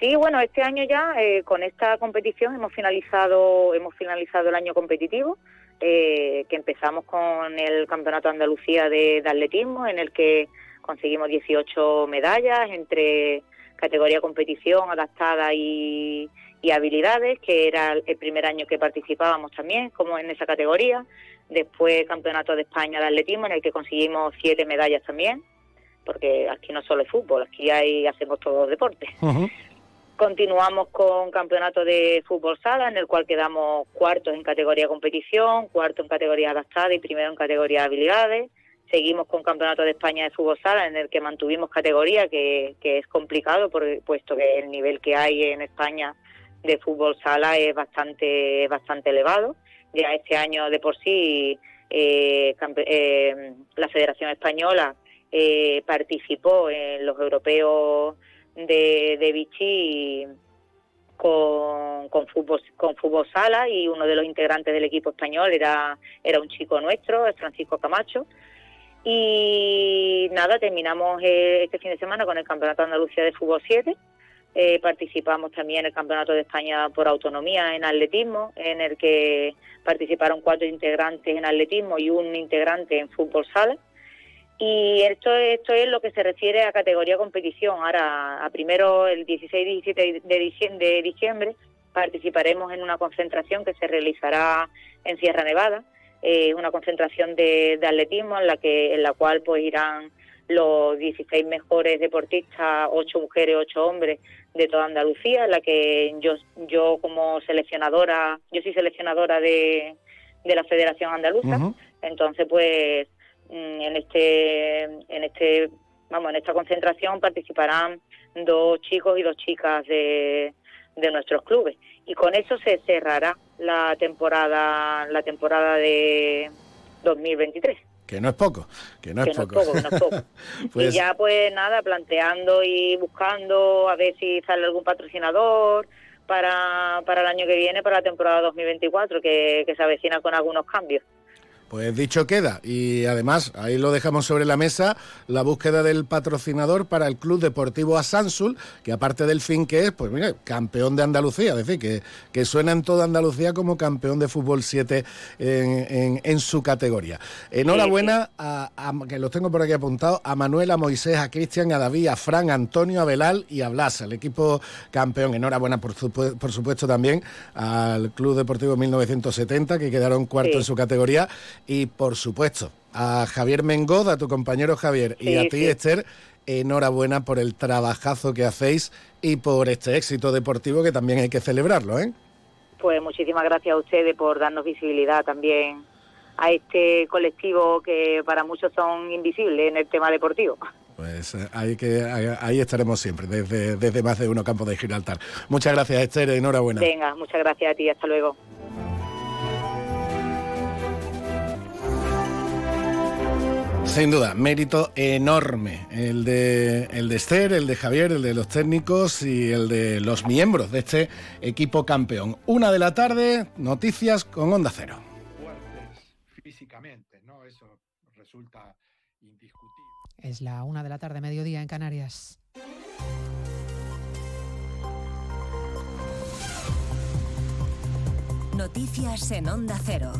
Sí, bueno, este año ya eh, con esta competición hemos finalizado, hemos finalizado el año competitivo. Eh, que empezamos con el Campeonato de Andalucía de, atletismo, en el que conseguimos 18 medallas entre categoría competición adaptada y, habilidades, que era el primer año que participábamos también, como en esa categoría. Después Campeonato de España de Atletismo, en el que conseguimos siete medallas también, porque aquí no solo es fútbol, aquí hay, hacemos todos los deportes. Continuamos con campeonato de fútbol sala, en el cual quedamos cuartos en categoría competición, cuarto en categoría adaptada y primero en categoría habilidades. Seguimos con campeonato de España de fútbol sala, en el que mantuvimos categoría, que, es complicado, puesto que el nivel que hay en España de fútbol sala es bastante, bastante elevado. Ya este año de por sí eh, eh, la Federación Española eh, participó en los europeos de, de Vichy con, con, fútbol, con fútbol sala y uno de los integrantes del equipo español era, era un chico nuestro, es Francisco Camacho. Y nada, terminamos eh, este fin de semana con el Campeonato de Andalucía de Fútbol 7. Eh, participamos también en el Campeonato de España por Autonomía en atletismo, en el que participaron cuatro integrantes en atletismo y un integrante en fútbol sala. Y esto, esto es lo que se refiere a categoría competición. Ahora, a primero, el 16 y 17 de diciembre, participaremos en una concentración que se realizará en Sierra Nevada, eh, una concentración de, atletismo en la que en la cual pues irán los 16 mejores deportistas, 8 mujeres, 8 hombres de toda Andalucía, en la que yo yo como seleccionadora, yo soy seleccionadora de, de la Federación Andaluza, entonces pues Mm, en este en este vamos en esta concentración participarán dos chicos y dos chicas de, de nuestros clubes. Y con eso se cerrará la temporada la temporada de 2023 que no es poco, que no, es, poco. que no es poco. Y pues ya pues nada, planteando y buscando a ver si sale algún patrocinador para, para el año que viene, para la temporada 2024, que, que se avecina con algunos cambios. Pues dicho queda. Y además, ahí lo dejamos sobre la mesa, la búsqueda del patrocinador para el Club Deportivo Asansul, que aparte del fin que es, pues mira, campeón de Andalucía, es decir, que, que suena en toda Andalucía como campeón de fútbol 7 en, su categoría. Enhorabuena, A, que los tengo por aquí apuntados, a Manuela, a Moisés, a Cristian, a David, a Fran, a Antonio, a Belal y a Blas, el equipo campeón. Enhorabuena, por, por supuesto, también al Club Deportivo 1970, que quedaron cuarto en su categoría y por supuesto a Javier Mengoz, a tu compañero Javier y a ti Esther, enhorabuena por el trabajazo que hacéis y por este éxito deportivo que también hay que celebrarlo, ¿eh? Pues muchísimas gracias a ustedes por darnos visibilidad también a este colectivo que para muchos son invisibles en el tema deportivo. Pues eh, ahí, que, ahí estaremos siempre, desde, desde más de uno campo de Gibraltar. Muchas gracias, Esther, enhorabuena. Venga, muchas gracias a ti, hasta luego. Sin duda, mérito enorme el de, el de Esther, el de Javier, el de los técnicos y el de los miembros de este equipo campeón. Una de la tarde, noticias con Onda Cero. Físicamente, ¿no? Eso resulta indiscutible. Es la una de la tarde, mediodía en Canarias. Noticias en Onda Cero.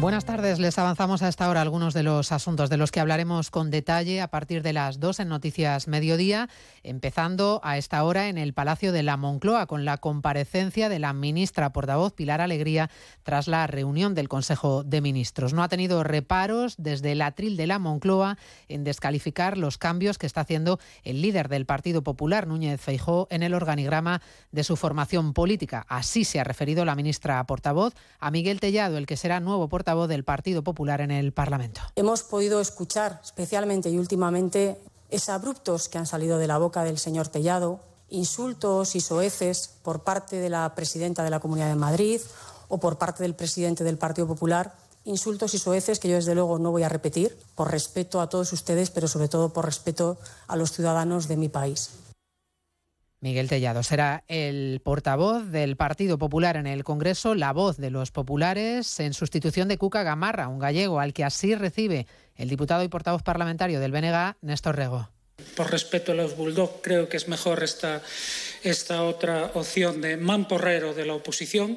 Buenas tardes, les avanzamos a esta hora algunos de los asuntos de los que hablaremos con detalle a partir de las dos en Noticias Mediodía, empezando a esta hora en el Palacio de la Moncloa con la comparecencia de la ministra portavoz Pilar Alegría tras la reunión del Consejo de Ministros. No ha tenido reparos desde el atril de la Moncloa en descalificar los cambios que está haciendo el líder del Partido Popular, Núñez Feijó, en el organigrama de su formación política. Así se ha referido la ministra portavoz a Miguel Tellado, el que será nuevo portavoz voz del Partido Popular en el Parlamento. Hemos podido escuchar especialmente y últimamente esos abruptos que han salido de la boca del señor Tellado, insultos y soeces por parte de la presidenta de la Comunidad de Madrid o por parte del presidente del Partido Popular, insultos y soeces que yo desde luego no voy a repetir por respeto a todos ustedes, pero sobre todo por respeto a los ciudadanos de mi país. Miguel Tellado será el portavoz del Partido Popular en el Congreso, la voz de los populares, en sustitución de Cuca Gamarra, un gallego al que así recibe el diputado y portavoz parlamentario del BNG, Néstor Rego. Por respeto a los Bulldog, creo que es mejor esta, esta otra opción de mamporrero de la oposición.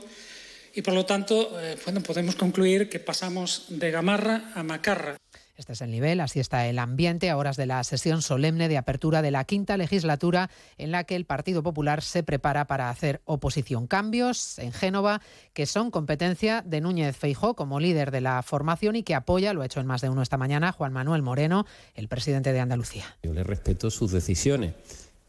Y por lo tanto, eh, bueno, podemos concluir que pasamos de Gamarra a Macarra. Este es el nivel, así está el ambiente a horas de la sesión solemne de apertura de la quinta legislatura en la que el Partido Popular se prepara para hacer oposición. Cambios en Génova que son competencia de Núñez Feijó como líder de la formación y que apoya, lo ha hecho en más de uno esta mañana, Juan Manuel Moreno, el presidente de Andalucía. Yo le respeto sus decisiones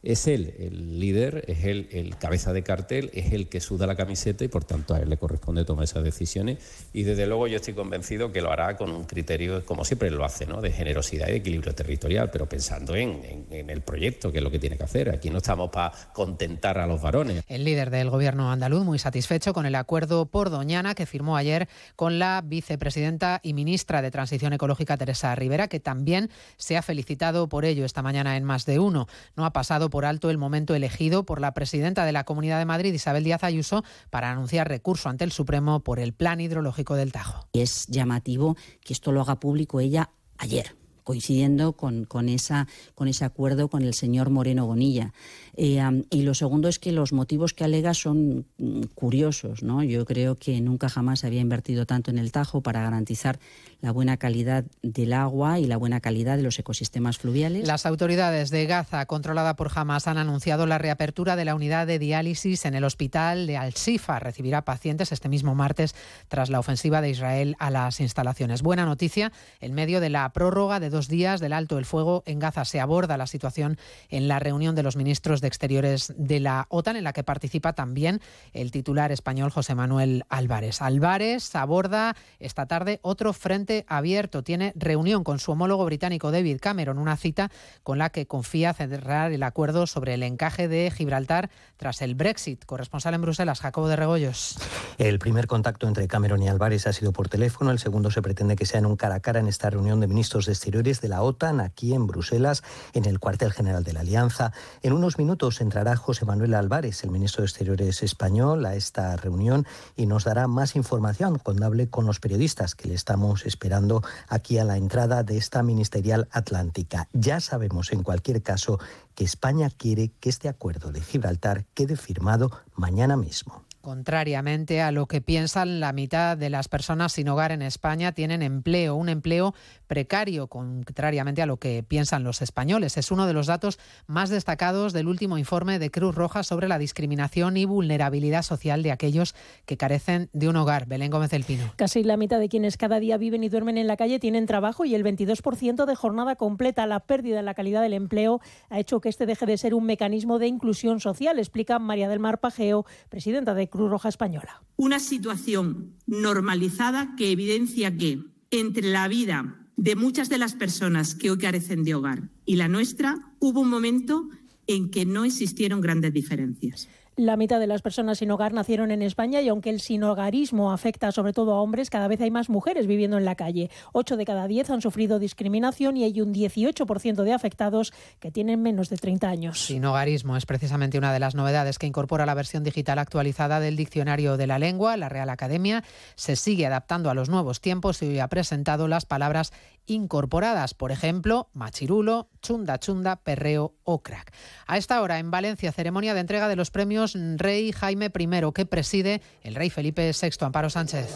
es él el líder, es él el cabeza de cartel, es el que suda la camiseta y por tanto a él le corresponde tomar esas decisiones. Y desde luego yo estoy convencido que lo hará con un criterio, como siempre lo hace, ¿no? de generosidad y de equilibrio territorial, pero pensando en, el proyecto, que es lo que tiene que hacer. Aquí no estamos para contentar a los varones. El líder del gobierno andaluz, muy satisfecho con el acuerdo por Doñana que firmó ayer con la vicepresidenta y ministra de Transición Ecológica, Teresa Rivera, que también se ha felicitado por ello esta mañana en más de uno. No ha pasado por alto el momento elegido por la presidenta de la Comunidad de Madrid, Isabel Díaz Ayuso, para anunciar recurso ante el Supremo por el plan hidrológico del Tajo. Es llamativo que esto lo haga público ella ayer coincidiendo con, con, esa, con ese acuerdo con el señor Moreno Bonilla. Eh, y lo segundo es que los motivos que alega son mm, curiosos. ¿no? Yo creo que nunca jamás había invertido tanto en el Tajo para garantizar la buena calidad del agua y la buena calidad de los ecosistemas fluviales. Las autoridades de Gaza, controlada por Hamas, han anunciado la reapertura de la unidad de diálisis en el hospital de Al-Shifa. Recibirá pacientes este mismo martes tras la ofensiva de Israel a las instalaciones. Buena noticia, en medio de la prórroga de dos días del alto el fuego en Gaza se aborda la situación en la reunión de los ministros de Exteriores de la OTAN, en la que participa también el titular español José Manuel Álvarez. Álvarez aborda esta tarde otro frente abierto. Tiene reunión con su homólogo británico David Cameron, una cita con la que confía cerrar el acuerdo sobre el encaje de Gibraltar tras el Brexit. Corresponsal en Bruselas, Jacobo de Regoyos. El primer contacto entre Cameron y Álvarez ha sido por teléfono, el segundo se pretende que sea en un cara a cara en esta reunión de ministros de Exteriores Exteriores de la OTAN aquí en Bruselas, en el cuartel general de la Alianza. En unos minutos entrará José Manuel Álvarez, el ministro de Exteriores español, a esta reunión y nos dará más información cuando hable con los periodistas que le estamos esperando aquí a la entrada de esta ministerial atlántica. Ya sabemos en cualquier caso que España quiere que este acuerdo de Gibraltar quede firmado mañana mismo. Contrariamente a lo que piensan, la mitad de las personas sin hogar en España tienen empleo, un empleo precario, contrariamente a lo que piensan los españoles. Es uno de los datos más destacados del último informe de Cruz Roja sobre la discriminación y vulnerabilidad social de aquellos que carecen de un hogar. Belén Gómez del Pino. Casi la mitad de quienes cada día viven y duermen en la calle tienen trabajo y el 22% de jornada completa. La pérdida en la calidad del empleo ha hecho que este deje de ser un mecanismo de inclusión social, explica María del Mar Pajeo, presidenta de Cruz Roja Española. Una situación normalizada que evidencia que entre la vida de muchas de las personas que hoy carecen de hogar y la nuestra, hubo un momento en que no existieron grandes diferencias. La mitad de las personas sin hogar nacieron en España y aunque el sinhogarismo afecta sobre todo a hombres, cada vez hay más mujeres viviendo en la calle. Ocho de cada diez han sufrido discriminación y hay un 18% de afectados que tienen menos de 30 años. Sinhogarismo es precisamente una de las novedades que incorpora la versión digital actualizada del Diccionario de la Lengua. La Real Academia se sigue adaptando a los nuevos tiempos y hoy ha presentado las palabras incorporadas, por ejemplo, machirulo, chunda chunda, perreo o crack. A esta hora en Valencia, ceremonia de entrega de los premios Rey Jaime I, que preside el rey Felipe VI, Amparo Sánchez.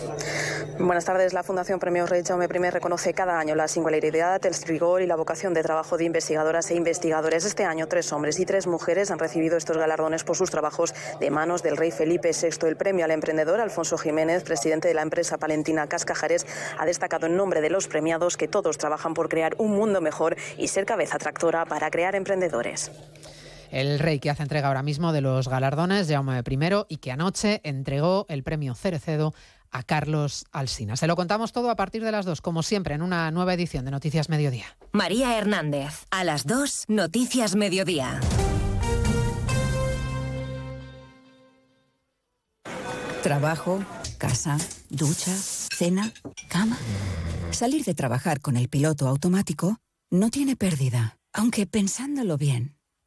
Buenas tardes. La Fundación Premios Rey Jaime I reconoce cada año la singularidad, el rigor y la vocación de trabajo de investigadoras e investigadores. Este año, tres hombres y tres mujeres han recibido estos galardones por sus trabajos de manos del rey Felipe VI. El premio al emprendedor Alfonso Jiménez, presidente de la empresa palentina Cascajares, ha destacado en nombre de los premiados que todos trabajan por crear un mundo mejor y ser cabeza tractora para crear emprendedores. El rey que hace entrega ahora mismo de los galardones, Jaume I, y que anoche entregó el premio Cerecedo a Carlos Alsina. Se lo contamos todo a partir de las 2, como siempre, en una nueva edición de Noticias Mediodía. María Hernández, a las 2, Noticias Mediodía. Trabajo, casa, ducha, cena, cama. Salir de trabajar con el piloto automático no tiene pérdida, aunque pensándolo bien,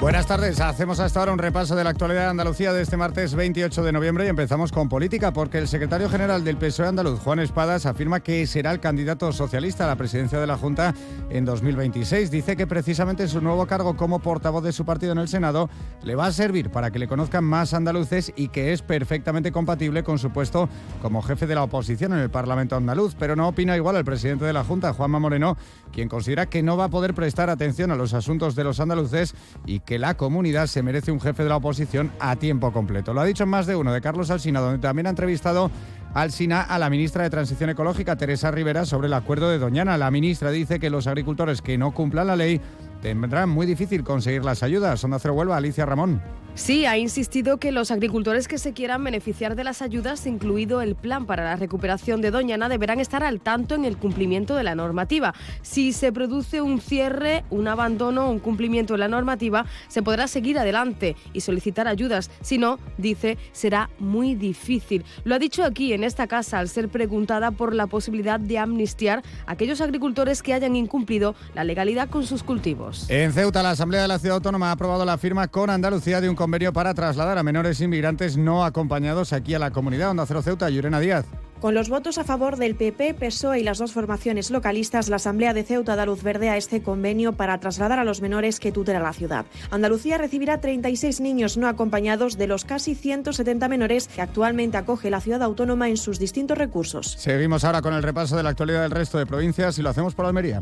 Buenas tardes, hacemos hasta ahora un repaso de la actualidad de Andalucía de este martes 28 de noviembre y empezamos con política porque el secretario general del PSOE andaluz, Juan Espadas, afirma que será el candidato socialista a la presidencia de la Junta en 2026. Dice que precisamente su nuevo cargo como portavoz de su partido en el Senado le va a servir para que le conozcan más andaluces y que es perfectamente compatible con su puesto como jefe de la oposición en el Parlamento andaluz, pero no opina igual el presidente de la Junta, Juanma Moreno, quien considera que no va a poder prestar atención a los asuntos de los andaluces y que la comunidad se merece un jefe de la oposición a tiempo completo. Lo ha dicho más de uno de Carlos Alsina, donde también ha entrevistado Alsina a la ministra de Transición Ecológica, Teresa Rivera, sobre el acuerdo de Doñana. La ministra dice que los agricultores que no cumplan la ley tendrán muy difícil conseguir las ayudas. Onda Cero Huelva, Alicia Ramón. Sí, ha insistido que los agricultores que se quieran beneficiar de las ayudas, incluido el plan para la recuperación de Doñana, deberán estar al tanto en el cumplimiento de la normativa. Si se produce un cierre, un abandono un cumplimiento de la normativa, se podrá seguir adelante y solicitar ayudas. Si no, dice, será muy difícil. Lo ha dicho aquí, en esta casa, al ser preguntada por la posibilidad de amnistiar a aquellos agricultores que hayan incumplido la legalidad con sus cultivos. En Ceuta, la Asamblea de la Ciudad Autónoma ha aprobado la firma con Andalucía de un convenio para trasladar a menores inmigrantes no acompañados aquí a la comunidad. Onda Cero Ceuta, Llurena Díaz. Con los votos a favor del PP, PSOE y las dos formaciones localistas, la Asamblea de Ceuta da luz verde a este convenio para trasladar a los menores que tutela la ciudad. Andalucía recibirá 36 niños no acompañados de los casi 170 menores que actualmente acoge la ciudad autónoma en sus distintos recursos. Seguimos ahora con el repaso de la actualidad del resto de provincias y lo hacemos por Almería.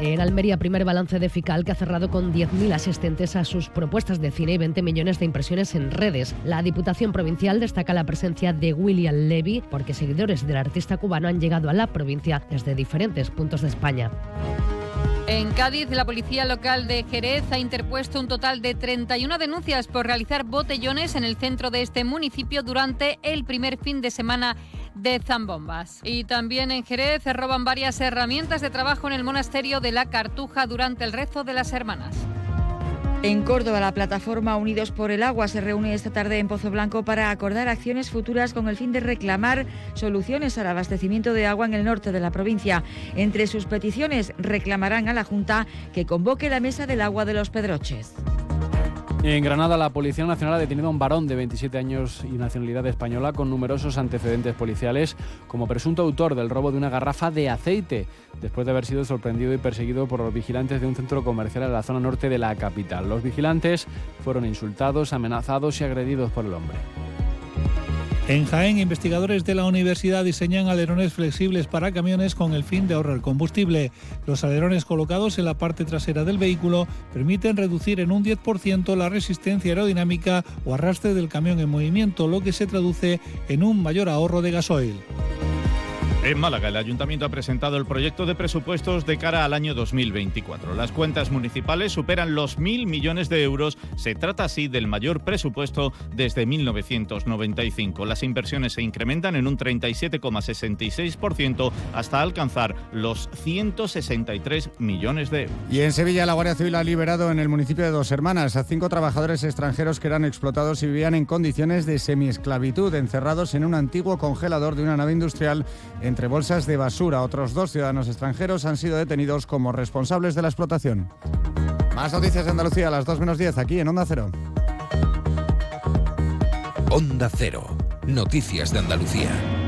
En Almería, primer balance de FICAL que ha cerrado con 10.000 asistentes a sus propuestas de cine y 20 millones de impresiones en redes. La Diputación Provincial destaca la presencia de William Levy porque seguidores del artista cubano han llegado a la provincia desde diferentes puntos de España. En Cádiz, la policía local de Jerez ha interpuesto un total de 31 denuncias por realizar botellones en el centro de este municipio durante el primer fin de semana de zambombas. Y también en Jerez se roban varias herramientas de trabajo en el monasterio de la Cartuja durante el rezo de las hermanas. En Córdoba, la plataforma Unidos por el Agua se reúne esta tarde en Pozo Blanco para acordar acciones futuras con el fin de reclamar soluciones al abastecimiento de agua en el norte de la provincia. Entre sus peticiones reclamarán a la Junta que convoque la mesa del agua de los Pedroches. En Granada, la Policía Nacional ha detenido a un varón de 27 años y nacionalidad española con numerosos antecedentes policiales como presunto autor del robo de una garrafa de aceite, después de haber sido sorprendido y perseguido por los vigilantes de un centro comercial en la zona norte de la capital. Los vigilantes fueron insultados, amenazados y agredidos por el hombre. En Jaén, investigadores de la universidad diseñan alerones flexibles para camiones con el fin de ahorrar combustible. Los alerones colocados en la parte trasera del vehículo permiten reducir en un 10% la resistencia aerodinámica o arrastre del camión en movimiento, lo que se traduce en un mayor ahorro de gasoil. En Málaga, el ayuntamiento ha presentado el proyecto de presupuestos de cara al año 2024. Las cuentas municipales superan los mil millones de euros. Se trata así del mayor presupuesto desde 1995. Las inversiones se incrementan en un 37,66% hasta alcanzar los 163 millones de euros. Y en Sevilla, la Guardia Civil ha liberado en el municipio de Dos Hermanas a cinco trabajadores extranjeros que eran explotados y vivían en condiciones de semiesclavitud, encerrados en un antiguo congelador de una nave industrial entre bolsas de basura. Otros dos ciudadanos extranjeros han sido detenidos como responsables de la explotación. Más noticias de Andalucía a las 2 menos 10 aquí en Onda Cero. Onda Cero. Noticias de Andalucía.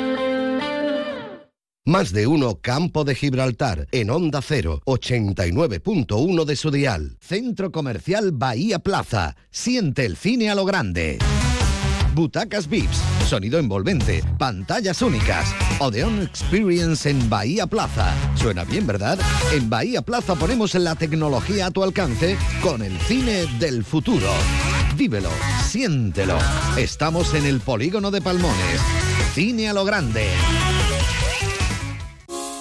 Más de uno Campo de Gibraltar en Onda 0, 89.1 de su dial. Centro Comercial Bahía Plaza. Siente el cine a lo grande. butacas VIPs, sonido envolvente, pantallas únicas. Odeon Experience en Bahía Plaza. Suena bien, ¿verdad? En Bahía Plaza ponemos la tecnología a tu alcance con el cine del futuro. Vívelo, siéntelo. Estamos en el polígono de Palmones. Cine a lo grande.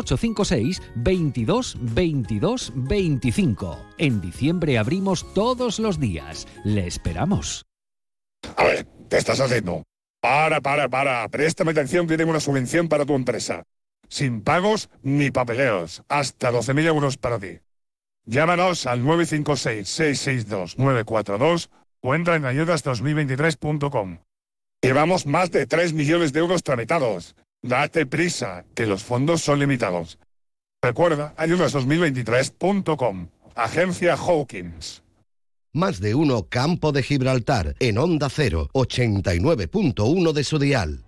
856 22 22 25. En diciembre abrimos todos los días. Le esperamos. A ver, ¿qué estás haciendo? Para, para, para. Préstame atención que tengo una subvención para tu empresa. Sin pagos ni papeleos. Hasta 12.000 euros para ti. Llámanos al 956-662-942 o entra en ayudas2023.com. Llevamos más de 3 millones de euros tramitados. Date prisa, que los fondos son limitados. Recuerda, ayudas2023.com. Agencia Hawkins. Más de uno Campo de Gibraltar en Onda 0, 89.1 de su dial.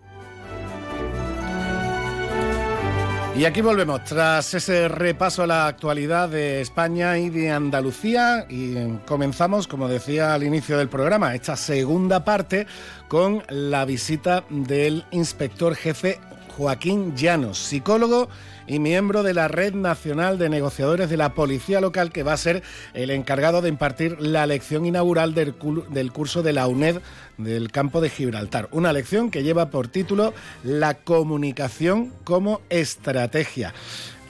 Y aquí volvemos, tras ese repaso a la actualidad de España y de Andalucía, y comenzamos, como decía al inicio del programa, esta segunda parte con la visita del inspector jefe Joaquín Llanos, psicólogo y miembro de la Red Nacional de Negociadores de la Policía Local, que va a ser el encargado de impartir la lección inaugural del, curso de la UNED del campo de Gibraltar. Una lección que lleva por título La comunicación como estrategia.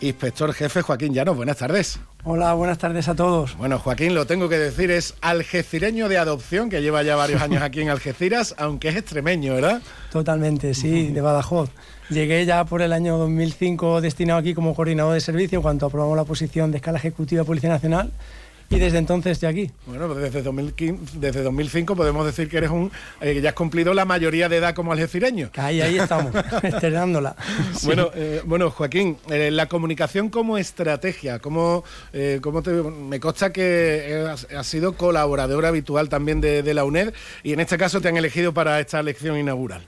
Inspector jefe Joaquín Llanos, buenas tardes. Hola, buenas tardes a todos. Bueno, Joaquín, lo tengo que decir, es algecireño de adopción, que lleva ya varios años aquí en Algeciras, aunque es extremeño, ¿verdad? Totalmente, sí, de Badajoz. Llegué ya por el año 2005 destinado aquí como coordinador de servicio cuando aprobamos la posición de escala ejecutiva de Policía Nacional y desde entonces estoy aquí. Bueno, pues desde, 2015, desde 2005 podemos decir que eres un eh, ya has cumplido la mayoría de edad como algecireño. Ahí, ahí estamos, estrenándola. Bueno, eh, bueno, Joaquín, eh, la comunicación como estrategia, ¿cómo, cómo te, me consta que has, sido colaborador habitual también de, de la UNED y en este caso te han elegido para esta lección inaugural.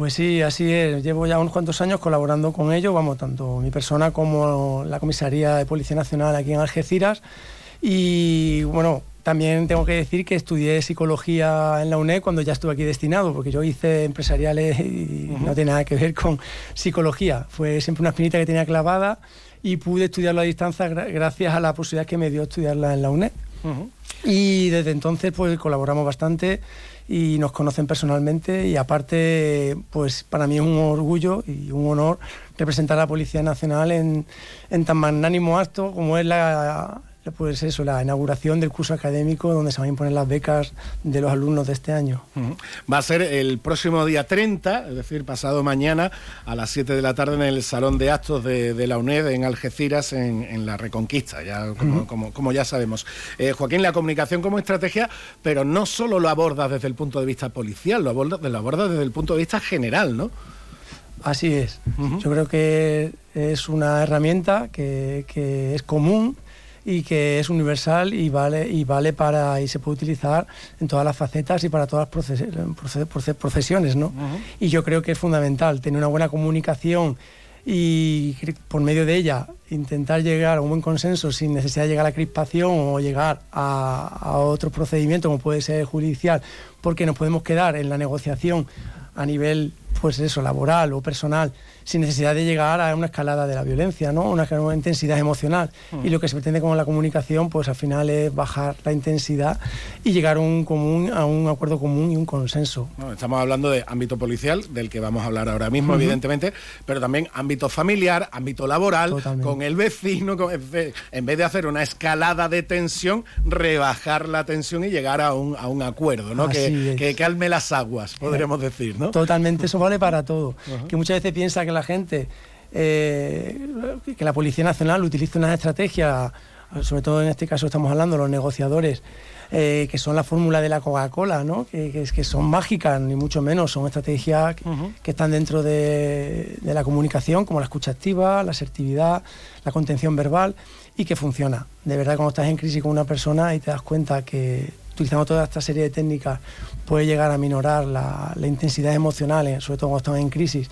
Pues sí, así es. Llevo ya unos cuantos años colaborando con ellos, vamos, tanto mi persona como la Comisaría de Policía Nacional aquí en Algeciras. Y bueno, también tengo que decir que estudié psicología en la UNED cuando ya estuve aquí destinado, porque yo hice empresariales y no tiene nada que ver con psicología. Fue siempre una espinita que tenía clavada y pude estudiarlo a distancia gracias a la posibilidad que me dio estudiarla en la UNED. Y desde entonces pues colaboramos bastante y nos conocen personalmente y aparte pues para mí es un orgullo y un honor representar a la Policía Nacional en, en tan magnánimo acto como es la, pues eso, la inauguración del curso académico donde se van a imponer las becas de los alumnos de este año. Va a ser el próximo día 30, es decir, pasado mañana a las 7 de la tarde en el Salón de Actos de, la UNED en Algeciras, en, la Reconquista, ya como, ya sabemos. Eh, Joaquín, la comunicación como estrategia, pero no solo lo aborda desde el punto de vista policial, lo aborda, lo aborda desde el punto de vista general, ¿no? Así es. Yo creo que es una herramienta que, que es común y que es universal y vale, y vale para y se puede utilizar en todas las facetas y para todas las profesiones. ¿no? Y yo creo que es fundamental tener una buena comunicación y por medio de ella intentar llegar a un buen consenso sin necesidad de llegar a la crispación o llegar a, a otro procedimiento como puede ser judicial, porque nos podemos quedar en la negociación a nivel pues eso, laboral o personal, sin necesidad de llegar a una escalada de la violencia, ¿no? Una, una intensidad emocional. Mm. Y lo que se pretende con la comunicación, pues al final es bajar la intensidad y llegar a un, común, a un acuerdo común y un consenso. estamos hablando de ámbito policial, del que vamos a hablar ahora mismo, evidentemente, pero también ámbito familiar, ámbito laboral, con el vecino, en vez de hacer una escalada de tensión, rebajar la tensión y llegar a un, a un acuerdo, ¿no? Que, que, calme las aguas, podríamos decir, ¿no? Totalmente, eso vale para todo. Que muchas veces piensa que la gente, eh, que la Policía Nacional utiliza una estrategia, sobre todo en este caso estamos hablando de los negociadores, eh, que son la fórmula de la Coca-Cola, ¿no? Que, que, son mágicas, ni mucho menos, son estrategias que, están dentro de, de, la comunicación, como la escucha activa, la asertividad, la contención verbal, y que funciona. De verdad, cuando estás en crisis con una persona y te das cuenta que utilizando toda esta serie de técnicas puede llegar a minorar la, la intensidad emocional, eh, sobre todo cuando están en crisis,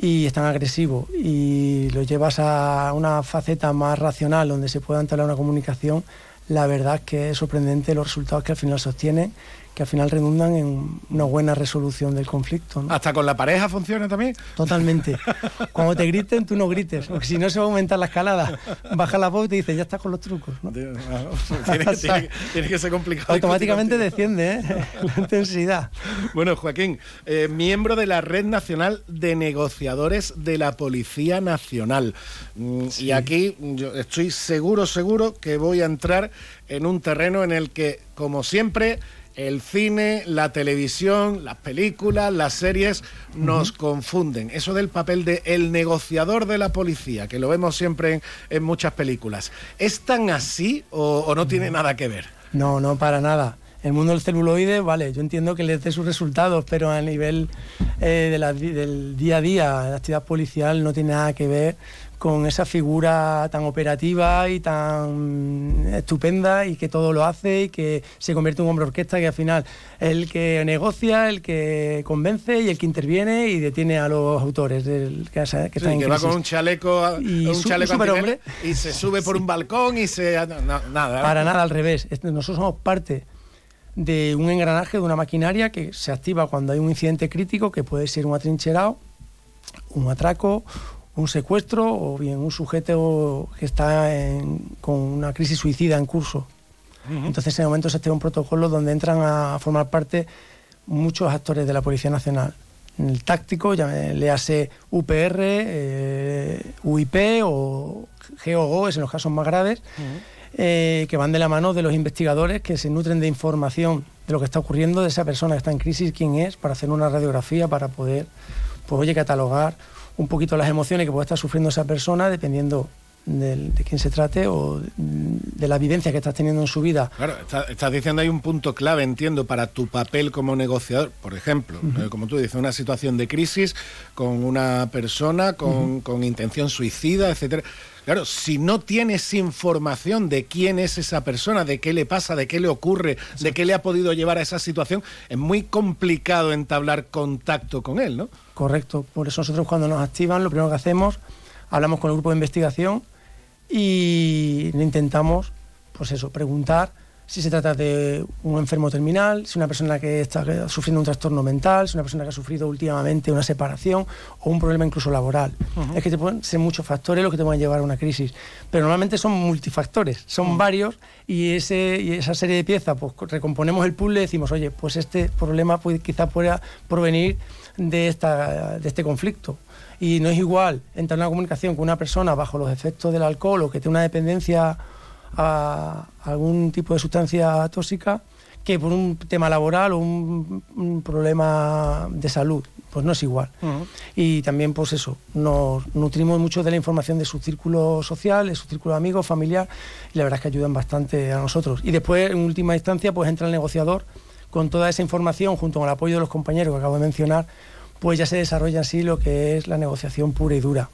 y están agresivos y lo llevas a una faceta más racional donde se pueda entablar una comunicación, la verdad es que es sorprendente los resultados que al final sostienen que al final redundan en una buena resolución del conflicto. ¿Hasta con la pareja funciona también? Totalmente. Cuando te griten, tú no grites, porque si no se va a aumentar la escalada. Baja la voz y te dice, ya estás con los trucos. tiene, que, ser complicado. Automáticamente desciende ¿eh? la intensidad. Bueno, Joaquín, eh, miembro de la Red Nacional de Negociadores de la Policía Nacional. Mm, y aquí yo estoy seguro, seguro que voy a entrar en un terreno en el que, como siempre, el cine, la televisión, las películas, las series nos confunden. Eso del papel de el negociador de la policía, que lo vemos siempre en, muchas películas, ¿es tan así o, no tiene nada que ver? No, no, para nada. El mundo del celuloide, vale, yo entiendo que le dé sus resultados, pero a nivel eh, del día a día, la actividad policial no tiene nada que ver con esa figura tan operativa y tan estupenda y que todo lo hace y que se convierte en un hombre orquesta que al final es el que negocia, el que convence y el que interviene y detiene a los autores del que, que, va con un chaleco y un chaleco y se sube por un balcón y se nada para nada al revés. Nosotros somos parte de un engranaje de una maquinaria que se activa cuando hay un incidente crítico que puede ser un atrincherado un atraco un secuestro o bien un sujeto que está con una crisis suicida en curso. Entonces, en ese momento se activa un protocolo donde entran a formar parte muchos actores de la Policía Nacional. El táctico, ya le hace UPR, eh, UIP o GOGOS en los casos más graves, eh, que van de la mano de los investigadores que se nutren de información de lo que está ocurriendo, de esa persona que está en crisis, quién es, para hacer una radiografía, para poder, pues oye, catalogar un poquito las emociones que puede estar sufriendo esa persona dependiendo de, quién se trate o de la vivencia que estás teniendo en su vida. Claro, estás diciendo hay un punto clave, entiendo, para tu papel como negociador. Por ejemplo, como tú dices, una situación de crisis con una persona con, con intención suicida, etcétera. Claro, si no tienes información de quién es esa persona, de qué le pasa, de qué le ocurre, de qué le ha podido llevar a esa situación, es muy complicado entablar contacto con él, ¿no? Correcto. Por eso nosotros cuando nos activan, lo primero que hacemos, hablamos con el grupo de investigación y intentamos, pues eso, preguntar si se trata de un enfermo terminal, si una persona que está sufriendo un trastorno mental, si una persona que ha sufrido últimamente una separación o un problema incluso laboral. Es que te pueden ser muchos factores los que te pueden llevar a una crisis, pero normalmente son multifactores, son varios y, ese, y esa serie de piezas, pues recomponemos el puzzle y decimos, oye, pues este problema puede, quizá pueda provenir de, esta, de este conflicto. Y no es igual entrar en una comunicación con una persona bajo los efectos del alcohol o que tiene una dependencia a algún tipo de sustancia tóxica que por un tema laboral o un, problema de salud. Pues no es igual. Y también, pues eso, nos nutrimos mucho de la información de su círculo social, de su círculo de amigos, familiar, y la verdad es que ayudan bastante a nosotros. Y después, en última instancia, pues entra el negociador con toda esa información, junto con el apoyo de los compañeros que acabo de mencionar, pues ya se desarrolla así lo que es la negociación pura y dura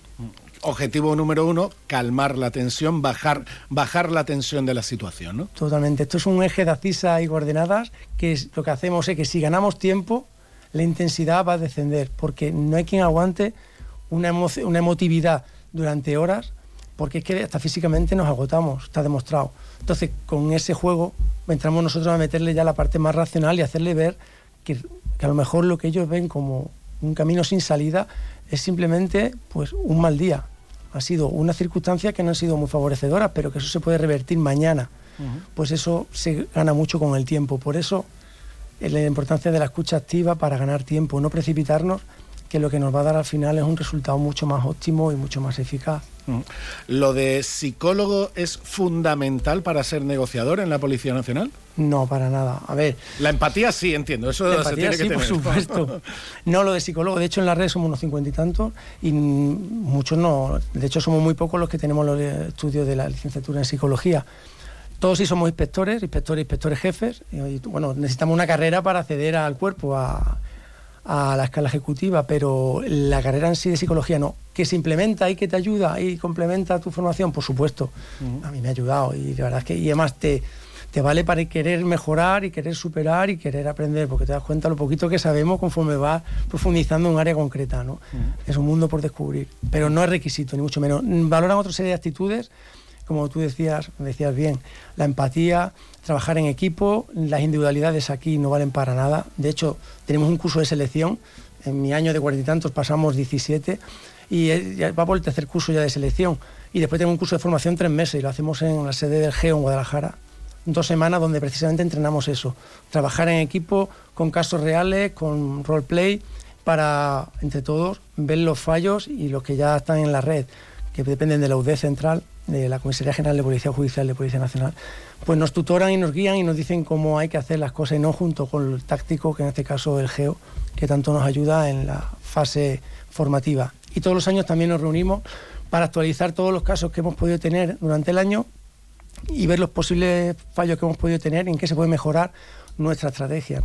objetivo número uno, calmar la tensión, bajar, bajar la tensión de la situación, ¿no? Totalmente. Esto es un eje de acisa y coordenadas que lo que hacemos es que si ganamos tiempo, la intensidad va a descender, porque no hay quien aguante una, una emotividad durante horas, porque es que hasta físicamente nos agotamos, está demostrado. Entonces, con ese juego entramos nosotros a meterle ya la parte más racional y hacerle ver que, que a lo mejor lo que ellos ven como un camino sin salida es simplemente pues un mal día, ha sido una circunstancia que no ha sido muy favorecedora, pero que eso se puede revertir mañana. Pues eso se gana mucho con el tiempo. Por eso es la importancia de la escucha activa para ganar tiempo, no precipitarnos, que lo que nos va a dar al final es un resultado mucho más óptimo y mucho más eficaz. ¿Lo de psicólogo es fundamental para ser negociador en la Policía Nacional? No, para nada. A ver. La empatía sí, entiendo. Eso la empatía, sí, por supuesto. no lo de psicólogo. De hecho, en la red somos unos cincuenta y tantos y muchos no. De hecho, somos muy pocos los que tenemos los estudios de la licenciatura en psicología. todos sí somos inspectores, inspectores, inspectores jefes. Y, bueno, necesitamos una carrera para acceder al cuerpo, a, a la escala ejecutiva, pero la carrera en sí de psicología no. Que se implementa y que te ayuda y complementa tu formación, por supuesto. A mí me ha ayudado y la verdad es que y además te, te vale para querer mejorar y querer superar y querer aprender, porque te das cuenta lo poquito que sabemos conforme vas profundizando en un área concreta, ¿no? Es un mundo por descubrir, pero no es requisito, ni mucho menos. Valoran otra serie de actitudes, como tú decías, decías bien, la empatía, trabajar en equipo, las individualidades aquí no valen para nada. De hecho, tenemos un curso de selección, en mi año de cuarenta y tantos pasamos 17 y va por el tercer curso ya de selección. Y después tengo un curso de formación tres meses y lo hacemos en la sede del GEO en Guadalajara. Dos semanas donde precisamente entrenamos eso, trabajar en equipo con casos reales, con roleplay, para entre todos ver los fallos y los que ya están en la red, que dependen de la UD central, de la Comisaría General de Policía Judicial de Policía Nacional, pues nos tutoran y nos guían y nos dicen cómo hay que hacer las cosas y no junto con el táctico, que en este caso el GEO, que tanto nos ayuda en la fase formativa. Y todos los años también nos reunimos para actualizar todos los casos que hemos podido tener durante el año y ver los posibles fallos que hemos podido tener y en qué se puede mejorar nuestra estrategia.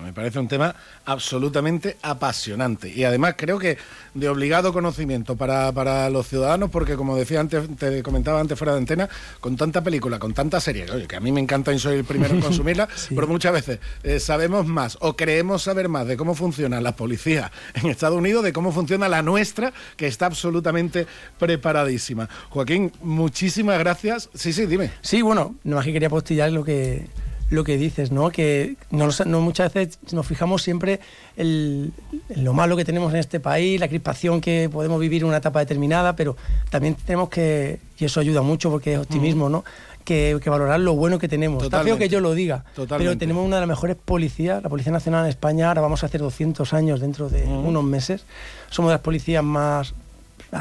Me parece un tema absolutamente apasionante y además creo que de obligado conocimiento para, los ciudadanos porque como decía antes, te comentaba antes fuera de antena, con tanta película, con tanta serie, oye, que a mí me encanta y soy el primero en consumirla, pero muchas veces eh, sabemos más o creemos saber más de cómo funciona la policía en Estados Unidos, de cómo funciona la nuestra, que está absolutamente preparadísima. Joaquín, muchísimas gracias. Sí, sí, dime. Sí, bueno, no más que quería postillar lo que lo que dices, ¿no? Que no, muchas veces nos fijamos siempre en, lo malo que tenemos en este país, la crispación que podemos vivir en una etapa determinada, pero también tenemos que, y eso ayuda mucho porque es optimismo, ¿no? Que, valorar lo bueno que tenemos. Está feo que yo lo diga, pero tenemos una de las mejores policías, la Policía Nacional en España, ahora vamos a hacer 200 años dentro de unos meses. Somos de las policías más,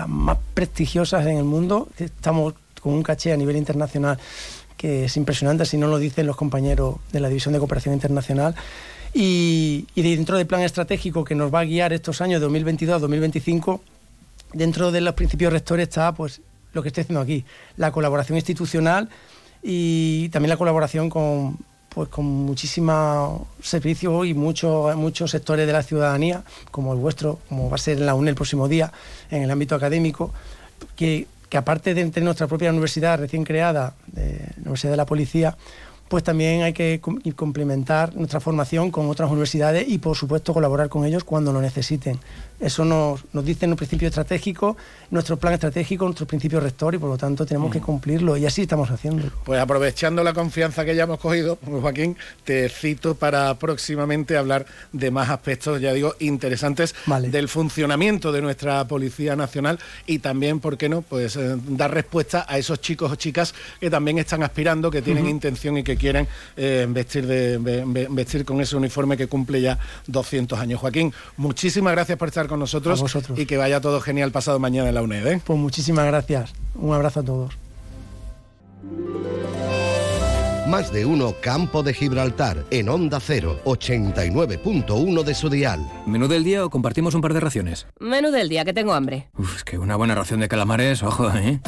más prestigiosas en el mundo, estamos con un caché a nivel internacional que es impresionante, si no lo dicen los compañeros de la División de Cooperación Internacional. Y, dentro del plan estratégico que nos va a guiar estos años 2022 2025, dentro de los principios rectores está pues lo que estoy haciendo aquí, la colaboración institucional y también la colaboración con pues con muchísimos servicios y muchos muchos sectores de la ciudadanía, como el vuestro, como va a ser en la UNE el próximo día, en el ámbito académico, que que aparte de nuestra propia universidad recién creada, la Universidad de la Policía, pues también hay que complementar nuestra formación con otras universidades y por supuesto colaborar con ellos cuando lo necesiten. Eso nos, nos dice un principio estratégico, nuestro plan estratégico, nuestro principio rector y por lo tanto tenemos que mm. cumplirlo y así estamos haciendo. Pues aprovechando la confianza que ya hemos cogido, Joaquín, te cito para próximamente hablar de más aspectos, ya digo, interesantes del funcionamiento de nuestra Policía Nacional y también, ¿por qué no?, pues eh, dar respuesta a esos chicos o chicas que también están aspirando, que tienen intención y que quieren eh, vestir, de, vestir con ese uniforme que cumple ya 200 años. Joaquín, muchísimas gracias por estar con nosotros y que vaya todo genial pasado mañana en la UNED. ¿eh? Pues muchísimas gracias. Un abrazo a todos. Más de uno Campo de Gibraltar en Onda 0, 89.1 de su dial. ¿Menú del día o compartimos un par de raciones? Menú del día, que tengo hambre. Uf, es que una buena ración de calamares, ojo, ¿eh?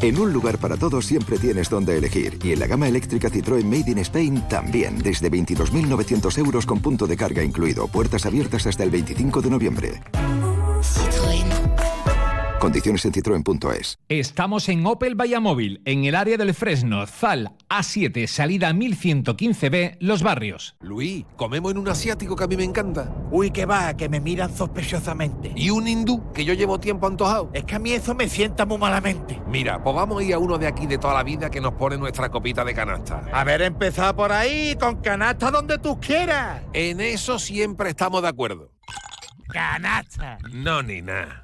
En un lugar para todos siempre tienes donde elegir. Y en la gama eléctrica Citroën Made in Spain también. Desde 22.900 euros con punto de carga incluido. Puertas abiertas hasta el 25 de noviembre. Condiciones en citroen.es. Estamos en Opel Vallamóvil, en el área del Fresno, Zal, A7, salida 1115B, Los Barrios. Luis, comemos en un asiático que a mí me encanta. Uy, que va, que me miran sospechosamente. Y un hindú, que yo llevo tiempo antojado. Es que a mí eso me sienta muy malamente. Mira, pues vamos a ir a uno de aquí de toda la vida que nos pone nuestra copita de canasta. A ver, empezar por ahí, con canasta donde tú quieras. En eso siempre estamos de acuerdo. Canasta. No, ni nada.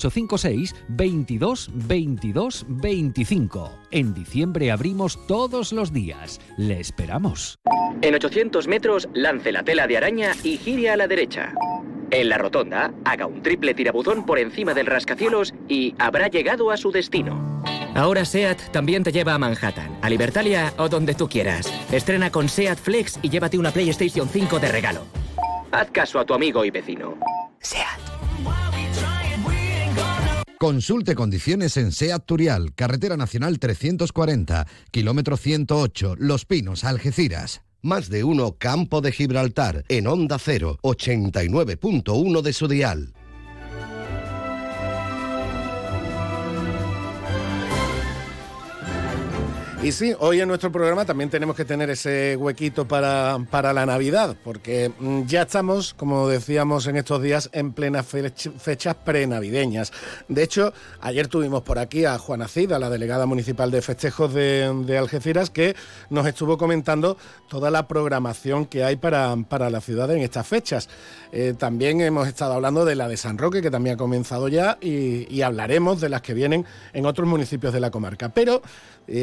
856 22 22 25. En diciembre abrimos todos los días. Le esperamos. En 800 metros, lance la tela de araña y gire a la derecha. En la rotonda, haga un triple tirabuzón por encima del rascacielos y habrá llegado a su destino. Ahora SEAT también te lleva a Manhattan, a Libertalia o donde tú quieras. Estrena con SEAT Flex y llévate una PlayStation 5 de regalo. Haz caso a tu amigo y vecino. SEAT. Consulte condiciones en SEAT Turial, Carretera Nacional 340, kilómetro 108, Los Pinos, Algeciras. Más de uno Campo de Gibraltar, en Onda 0, 89.1 de su dial. Y sí, hoy en nuestro programa también tenemos que tener ese huequito para, para la Navidad, porque mm, ya estamos, como decíamos en estos días, en plenas fech- fechas prenavideñas. De hecho, ayer tuvimos por aquí a Juana Cid, a la delegada municipal de festejos de, de Algeciras, que nos estuvo comentando toda la programación que hay para, para la ciudad en estas fechas. Eh, también hemos estado hablando de la de San Roque, que también ha comenzado ya, y, y hablaremos de las que vienen en otros municipios de la comarca. Pero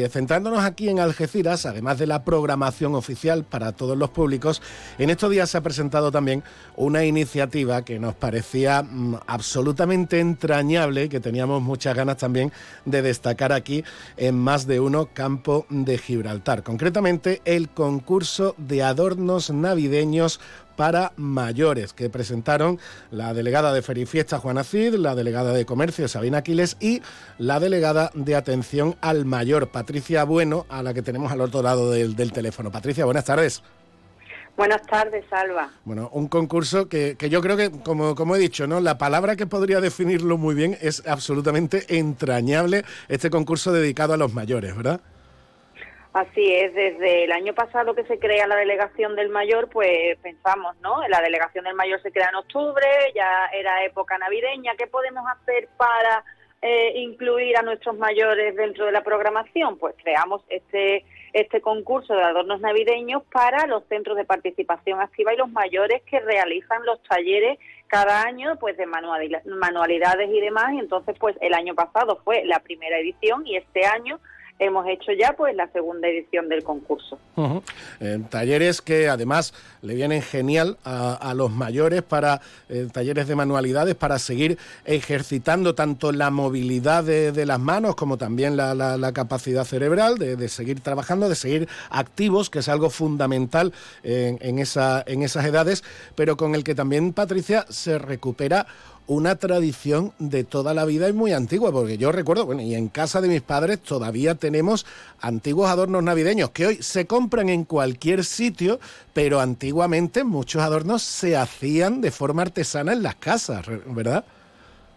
centrándonos aquí en Algeciras, además de la programación oficial para todos los públicos, en estos días se ha presentado también una iniciativa que nos parecía mm, absolutamente entrañable que teníamos muchas ganas también de destacar aquí en más de uno campo de Gibraltar. Concretamente, el concurso de adornos navideños para mayores que presentaron la delegada de Ferifiesta Juana Cid, la delegada de Comercio Sabina Aquiles y la delegada de Atención al Mayor Patricia Bueno, a la que tenemos al otro lado del, del teléfono. Patricia, buenas tardes. Buenas tardes, Alba. Bueno, un concurso que, que yo creo que, como, como he dicho, ¿no? La palabra que podría definirlo muy bien es absolutamente entrañable este concurso dedicado a los mayores, ¿verdad? Así es, desde el año pasado que se crea la delegación del mayor, pues pensamos, ¿no? La delegación del mayor se crea en octubre, ya era época navideña, ¿qué podemos hacer para eh, incluir a nuestros mayores dentro de la programación? Pues creamos este este concurso de adornos navideños para los centros de participación activa y los mayores que realizan los talleres cada año pues de manualidad- manualidades y demás y entonces pues el año pasado fue la primera edición y este año hemos hecho ya pues la segunda edición del concurso. Talleres que además le vienen genial a, los mayores para eh, talleres de manualidades para seguir ejercitando tanto la movilidad de, las manos como también la, la- la capacidad cerebral de, de seguir trabajando, de seguir activos, que es algo fundamental en, en esa, en esas edades, pero con el que también, Patricia, se recupera una tradición de toda la vida y muy antigua, porque yo recuerdo, bueno, y en casa de mis padres todavía tenemos antiguos adornos navideños que hoy se compran en cualquier sitio, pero antiguamente muchos adornos se hacían de forma artesana en las casas, ¿verdad?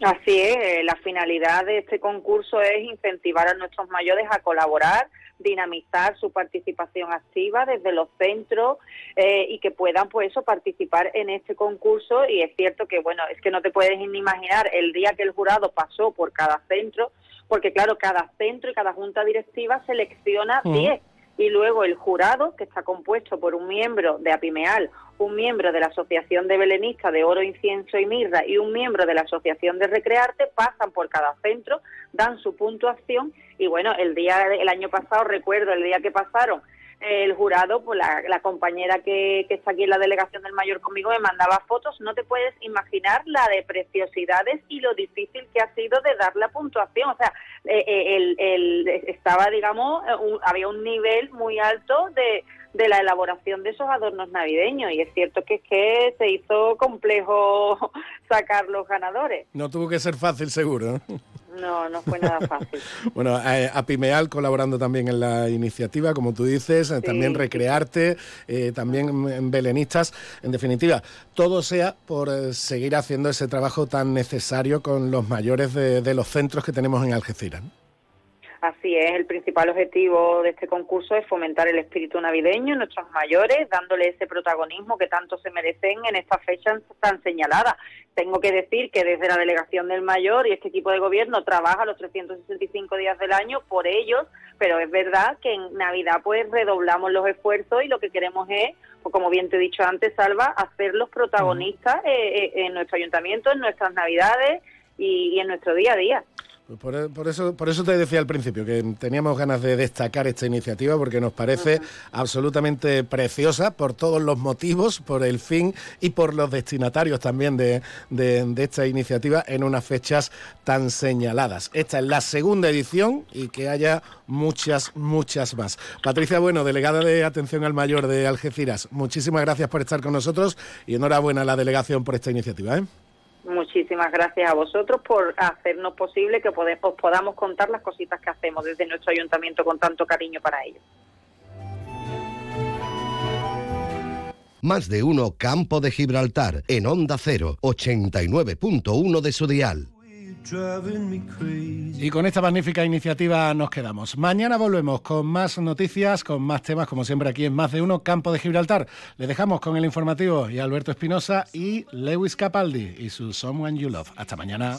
Así es, eh, la finalidad de este concurso es incentivar a nuestros mayores a colaborar, dinamizar su participación activa desde los centros eh, y que puedan pues eso participar en este concurso y es cierto que bueno, es que no te puedes ni imaginar el día que el jurado pasó por cada centro, porque claro, cada centro y cada junta directiva selecciona Ujú. 10 y luego el jurado, que está compuesto por un miembro de APIMEAL, un miembro de la Asociación de Belenistas de Oro, Incienso y Mirra y un miembro de la Asociación de Recrearte, pasan por cada centro, dan su puntuación. Y bueno, el día el año pasado, recuerdo el día que pasaron, el jurado, pues la, compañera que, está aquí en la delegación del mayor conmigo me mandaba fotos, no te puedes imaginar la de preciosidades y lo difícil que ha sido de dar la puntuación, o sea, eh, eh, el, el- estaba, digamos, eh, había un nivel muy alto de, de la elaboración de esos adornos navideños y es cierto que es que se hizo complejo sacar los ganadores. No tuvo que ser fácil, seguro. ¿no? No, no fue nada fácil. bueno, eh, a Pimeal colaborando también en la iniciativa, como tú dices, eh, también Recrearte, eh, también en Belenistas. En definitiva, todo sea por seguir haciendo ese trabajo tan necesario con los mayores de, los centros que tenemos en Algeciras. Así es, el principal objetivo de este concurso es fomentar el espíritu navideño en nuestros mayores, dándole ese protagonismo que tanto se merecen en estas fechas tan señaladas. Tengo que decir que desde la delegación del mayor y este equipo de gobierno trabaja los 365 días del año por ellos, pero es verdad que en Navidad pues redoblamos los esfuerzos y lo que queremos es, pues, como bien te he dicho antes, Salva, hacerlos protagonistas eh, eh, en nuestro ayuntamiento, en nuestras Navidades y en nuestro día a día. Pues por, eso, por eso te decía al principio que teníamos ganas de destacar esta iniciativa porque nos parece absolutamente preciosa por todos los motivos, por el fin y por los destinatarios también de, esta iniciativa en unas fechas tan señaladas. Esta es la segunda edición y que haya muchas, muchas más. Patricia Bueno, delegada de Atención al Mayor de Algeciras, muchísimas gracias por estar con nosotros y enhorabuena a la delegación por esta iniciativa. ¿eh? Muchísimas gracias a vosotros por hacernos posible que os podamos contar las cositas que hacemos desde nuestro ayuntamiento con tanto cariño para ellos. Más de uno Campo de Gibraltar en Onda 0, 89.1 de su dial. Y con esta magnífica iniciativa nos quedamos. Mañana volvemos con más noticias, con más temas, como siempre aquí en Más de Uno, Campo de Gibraltar. Le dejamos con el informativo y Alberto Espinosa y Lewis Capaldi y su Someone You Love. Hasta mañana.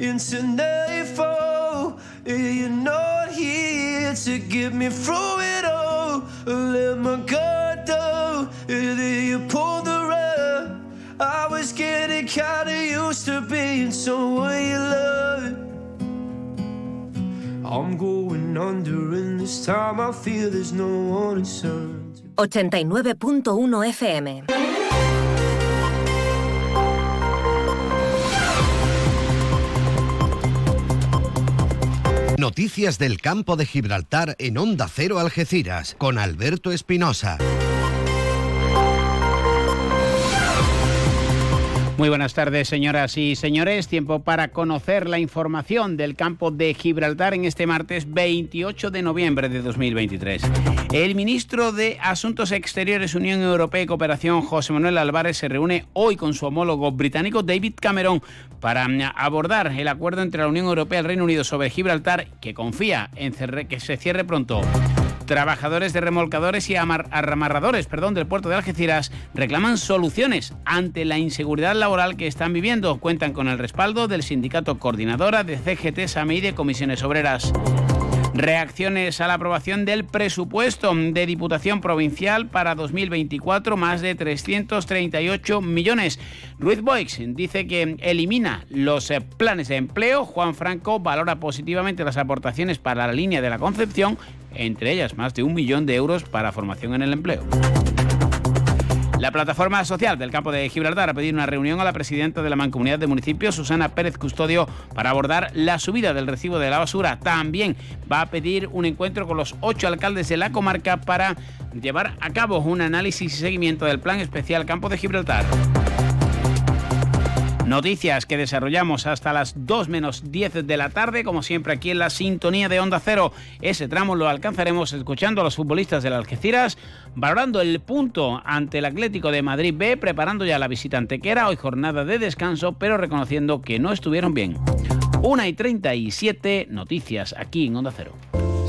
Into nightfall. You're not here to get me through it all. I let my guard down, and then you pulled the rug. I was getting kinda used to being someone you love. I'm going under, and this time I feel there's no one turn. 89.1 FM. Noticias del campo de Gibraltar en Onda Cero Algeciras con Alberto Espinosa. Muy buenas tardes, señoras y señores. Tiempo para conocer la información del campo de Gibraltar en este martes 28 de noviembre de 2023. El ministro de Asuntos Exteriores, Unión Europea y Cooperación, José Manuel Álvarez, se reúne hoy con su homólogo británico David Cameron para abordar el acuerdo entre la Unión Europea y el Reino Unido sobre Gibraltar, que confía en que se cierre pronto. Trabajadores de remolcadores y amarradores perdón, del puerto de Algeciras reclaman soluciones ante la inseguridad laboral que están viviendo. Cuentan con el respaldo del sindicato coordinadora de CGT, SAME y de comisiones obreras. Reacciones a la aprobación del presupuesto de Diputación Provincial para 2024, más de 338 millones. Ruiz Boix dice que elimina los eh, planes de empleo. Juan Franco valora positivamente las aportaciones para la línea de la Concepción, entre ellas más de un millón de euros para formación en el empleo. La plataforma social del campo de Gibraltar ha pedido una reunión a la presidenta de la Mancomunidad de Municipios, Susana Pérez Custodio, para abordar la subida del recibo de la basura. También va a pedir un encuentro con los ocho alcaldes de la comarca para llevar a cabo un análisis y seguimiento del Plan Especial Campo de Gibraltar. Noticias que desarrollamos hasta las 2 menos 10 de la tarde, como siempre aquí en la sintonía de Onda Cero. Ese tramo lo alcanzaremos escuchando a los futbolistas del Algeciras, valorando el punto ante el Atlético de Madrid B, preparando ya la visita antequera, hoy jornada de descanso, pero reconociendo que no estuvieron bien. 1 y 37 noticias aquí en Onda Cero.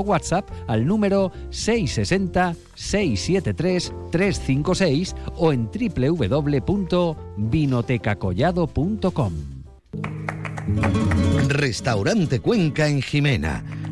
WhatsApp al número 660-673-356 o en www.vinotecacollado.com. Restaurante Cuenca en Jimena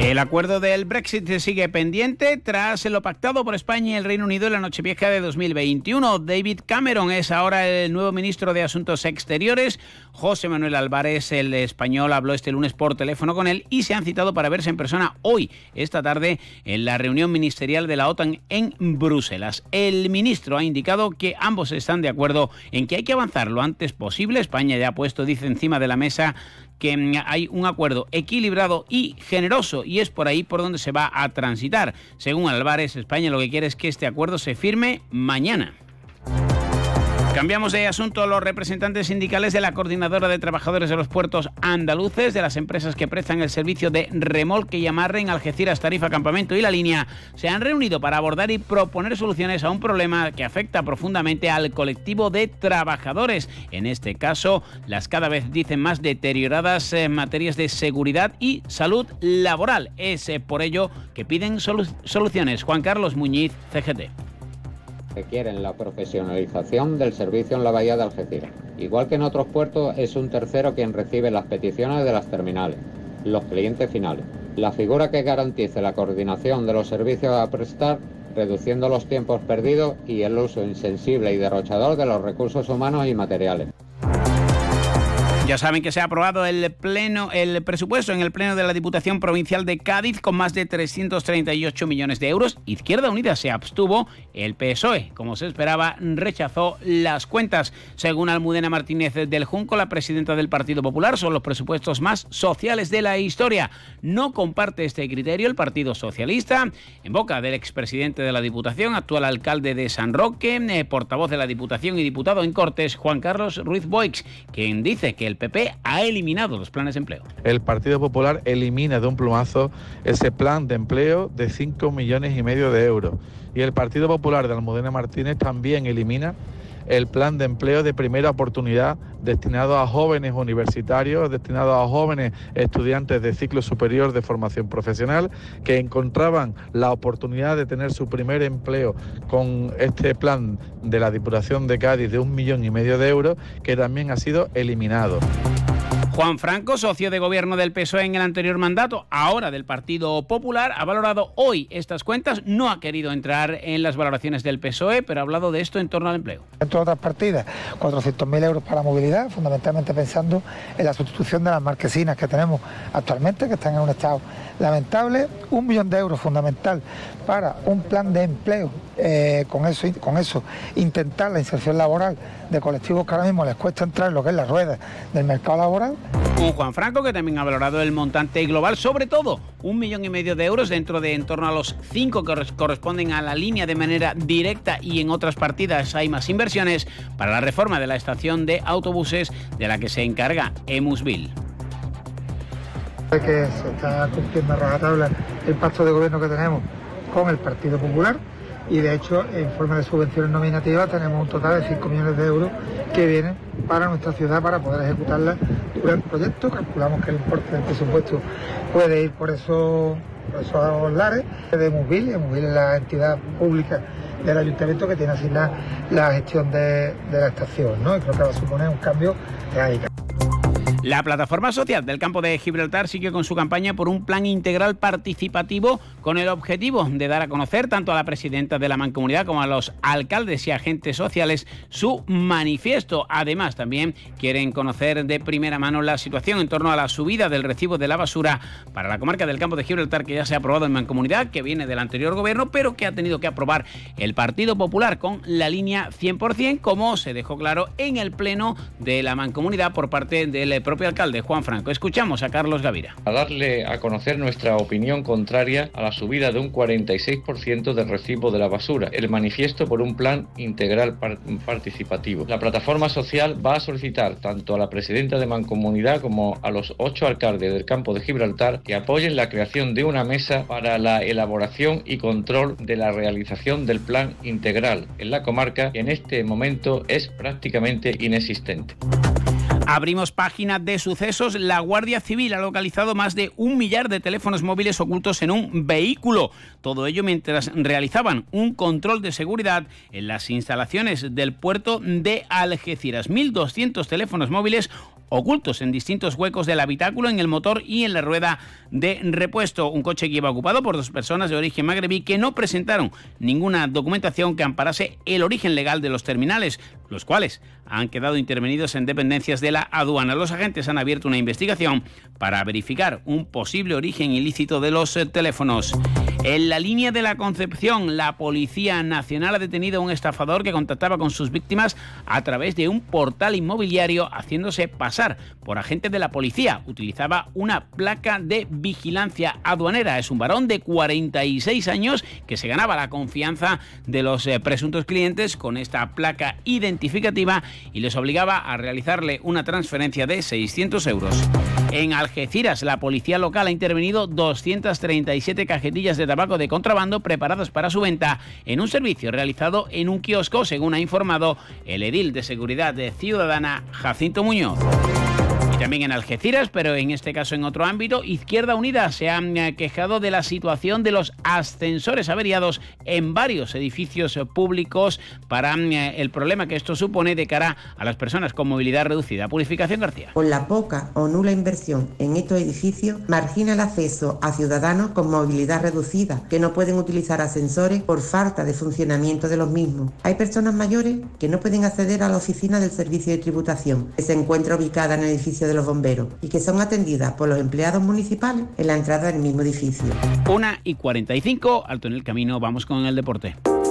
El acuerdo del Brexit sigue pendiente tras lo pactado por España y el Reino Unido en la Nochevieja de 2021. David Cameron es ahora el nuevo ministro de Asuntos Exteriores. José Manuel Álvarez, el español, habló este lunes por teléfono con él y se han citado para verse en persona hoy, esta tarde, en la reunión ministerial de la OTAN en Bruselas. El ministro ha indicado que ambos están de acuerdo en que hay que avanzar lo antes posible. España ya ha puesto, dice, encima de la mesa que mm, hay un acuerdo equilibrado y generoso y es por ahí por donde se va a transitar. Según Álvarez, España lo que quiere es que este acuerdo se firme mañana. Cambiamos de asunto. Los representantes sindicales de la Coordinadora de Trabajadores de los Puertos Andaluces, de las empresas que prestan el servicio de remolque y amarre en Algeciras, Tarifa, Campamento y La Línea, se han reunido para abordar y proponer soluciones a un problema que afecta profundamente al colectivo de trabajadores. En este caso, las cada vez dicen más deterioradas eh, materias de seguridad y salud laboral. Es eh, por ello que piden soluciones. Juan Carlos Muñiz, CGT que quieren la profesionalización del servicio en la bahía de Algeciras. Igual que en otros puertos, es un tercero quien recibe las peticiones de las terminales, los clientes finales. La figura que garantice la coordinación de los servicios a prestar, reduciendo los tiempos perdidos y el uso insensible y derrochador de los recursos humanos y materiales. Ya saben que se ha aprobado el pleno, el presupuesto en el pleno de la Diputación Provincial de Cádiz con más de 338 millones de euros. Izquierda Unida se abstuvo, el PSOE, como se esperaba, rechazó las cuentas. Según Almudena Martínez del Junco, la presidenta del Partido Popular, son los presupuestos más sociales de la historia. No comparte este criterio el Partido Socialista, en boca del expresidente de la Diputación, actual alcalde de San Roque, eh, portavoz de la Diputación y diputado en Cortes, Juan Carlos Ruiz Boix, quien dice que el PP ha eliminado los planes de empleo. El Partido Popular elimina de un plumazo ese plan de empleo de 5 millones y medio de euros. Y el Partido Popular de Almudena Martínez también elimina el plan de empleo de primera oportunidad destinado a jóvenes universitarios, destinado a jóvenes estudiantes de ciclo superior de formación profesional que encontraban la oportunidad de tener su primer empleo con este plan de la Diputación de Cádiz de un millón y medio de euros que también ha sido eliminado. Juan Franco, socio de gobierno del PSOE en el anterior mandato, ahora del Partido Popular, ha valorado hoy estas cuentas, no ha querido entrar en las valoraciones del PSOE, pero ha hablado de esto en torno al empleo. Entre otras partidas, 400.000 euros para movilidad, fundamentalmente pensando en la sustitución de las marquesinas que tenemos actualmente, que están en un estado lamentable, un millón de euros fundamental para un plan de empleo, eh, con, eso, con eso intentar la inserción laboral de colectivos que ahora mismo les cuesta entrar en lo que es la rueda del mercado laboral. Un Juan Franco que también ha valorado el montante global, sobre todo un millón y medio de euros dentro de en torno a los cinco que corresponden a la línea de manera directa y en otras partidas hay más inversiones para la reforma de la estación de autobuses de la que se encarga Emusville que se está cumpliendo a rajatabla el pacto de gobierno que tenemos con el Partido Popular y de hecho en forma de subvenciones nominativas tenemos un total de 5 millones de euros que vienen para nuestra ciudad para poder ejecutarla durante el proyecto. Calculamos que el importe del presupuesto puede ir por esos, esos lares de Mubil, Mubil es la entidad pública del ayuntamiento que tiene asignada la gestión de, la estación, ¿no? Y creo que va a suponer un cambio radical. La plataforma social del campo de Gibraltar sigue con su campaña por un plan integral participativo con el objetivo de dar a conocer tanto a la presidenta de la mancomunidad como a los alcaldes y agentes sociales su manifiesto. Además, también quieren conocer de primera mano la situación en torno a la subida del recibo de la basura para la comarca del campo de Gibraltar que ya se ha aprobado en mancomunidad, que viene del anterior gobierno, pero que ha tenido que aprobar el Partido Popular con la línea 100%, como se dejó claro en el pleno de la mancomunidad por parte del propio alcalde, Juan Franco. Escuchamos a Carlos Gavira. A darle a conocer nuestra opinión contraria a la subida de un 46% del recibo de la basura, el manifiesto por un plan integral participativo. La plataforma social va a solicitar tanto a la presidenta de Mancomunidad como a los ocho alcaldes del campo de Gibraltar que apoyen la creación de una mesa para la elaboración y control de la realización del plan integral en la comarca que en este momento es prácticamente inexistente. Abrimos página de sucesos. La Guardia Civil ha localizado más de un millar de teléfonos móviles ocultos en un vehículo. Todo ello mientras realizaban un control de seguridad en las instalaciones del puerto de Algeciras. 1.200 teléfonos móviles ocultos en distintos huecos del habitáculo, en el motor y en la rueda de repuesto. Un coche que iba ocupado por dos personas de origen magrebí que no presentaron ninguna documentación que amparase el origen legal de los terminales, los cuales han quedado intervenidos en dependencias de la aduana. Los agentes han abierto una investigación para verificar un posible origen ilícito de los eh, teléfonos. En la línea de la Concepción, la Policía Nacional ha detenido a un estafador que contactaba con sus víctimas a través de un portal inmobiliario haciéndose pasar por agente de la policía. Utilizaba una placa de vigilancia aduanera. Es un varón de 46 años que se ganaba la confianza de los eh, presuntos clientes con esta placa identificativa y les obligaba a realizarle una transferencia de 600 euros. En Algeciras, la policía local ha intervenido 237 cajetillas de tabaco de contrabando preparadas para su venta en un servicio realizado en un kiosco, según ha informado el edil de Seguridad Ciudadana Jacinto Muñoz también en Algeciras, pero en este caso en otro ámbito, Izquierda Unida se ha eh, quejado de la situación de los ascensores averiados en varios edificios públicos para eh, el problema que esto supone de cara a las personas con movilidad reducida. Purificación García. Con la poca o nula inversión en estos edificios, margina el acceso a ciudadanos con movilidad reducida que no pueden utilizar ascensores por falta de funcionamiento de los mismos. Hay personas mayores que no pueden acceder a la oficina del servicio de tributación, que se encuentra ubicada en el edificio de los bomberos y que son atendidas por los empleados municipales en la entrada del mismo edificio. Una y 45, alto en el camino, vamos con el deporte.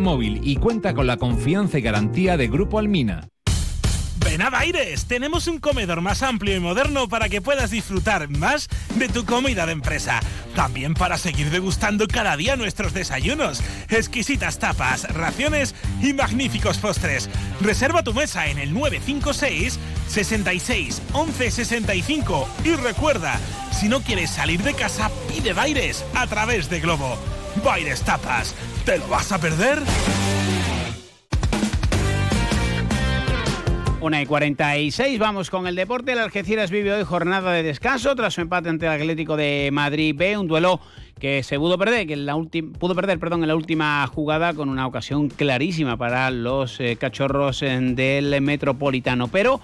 Móvil y cuenta con la confianza y garantía de Grupo Almina. Ven a Baires, tenemos un comedor más amplio y moderno para que puedas disfrutar más de tu comida de empresa. También para seguir degustando cada día nuestros desayunos, exquisitas tapas, raciones y magníficos postres. Reserva tu mesa en el 956 66 11 65 y recuerda, si no quieres salir de casa, pide Baires a través de Globo. Baires Tapas, ¿Te lo vas a perder? Una y 46, vamos con el deporte. El Algeciras vive hoy jornada de descanso tras su empate ante el Atlético de Madrid B, un duelo que se pudo perder, que la pudo perder, perdón, en la última jugada con una ocasión clarísima para los eh, cachorros eh, del Metropolitano, pero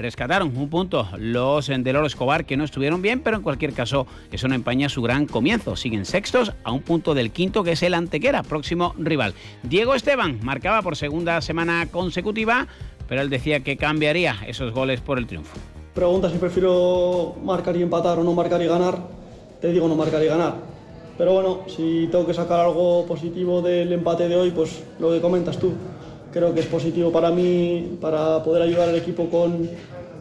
rescataron un punto los del Oro Escobar que no estuvieron bien, pero en cualquier caso eso no empaña su gran comienzo. Siguen sextos a un punto del quinto que es el Antequera, próximo rival. Diego Esteban marcaba por segunda semana consecutiva, pero él decía que cambiaría esos goles por el triunfo. Pregunta si prefiero marcar y empatar o no marcar y ganar. Te digo no marcar y ganar. Pero bueno, si tengo que sacar algo positivo del empate de hoy, pues lo que comentas tú creo que es positivo para mí, para poder ayudar al equipo con,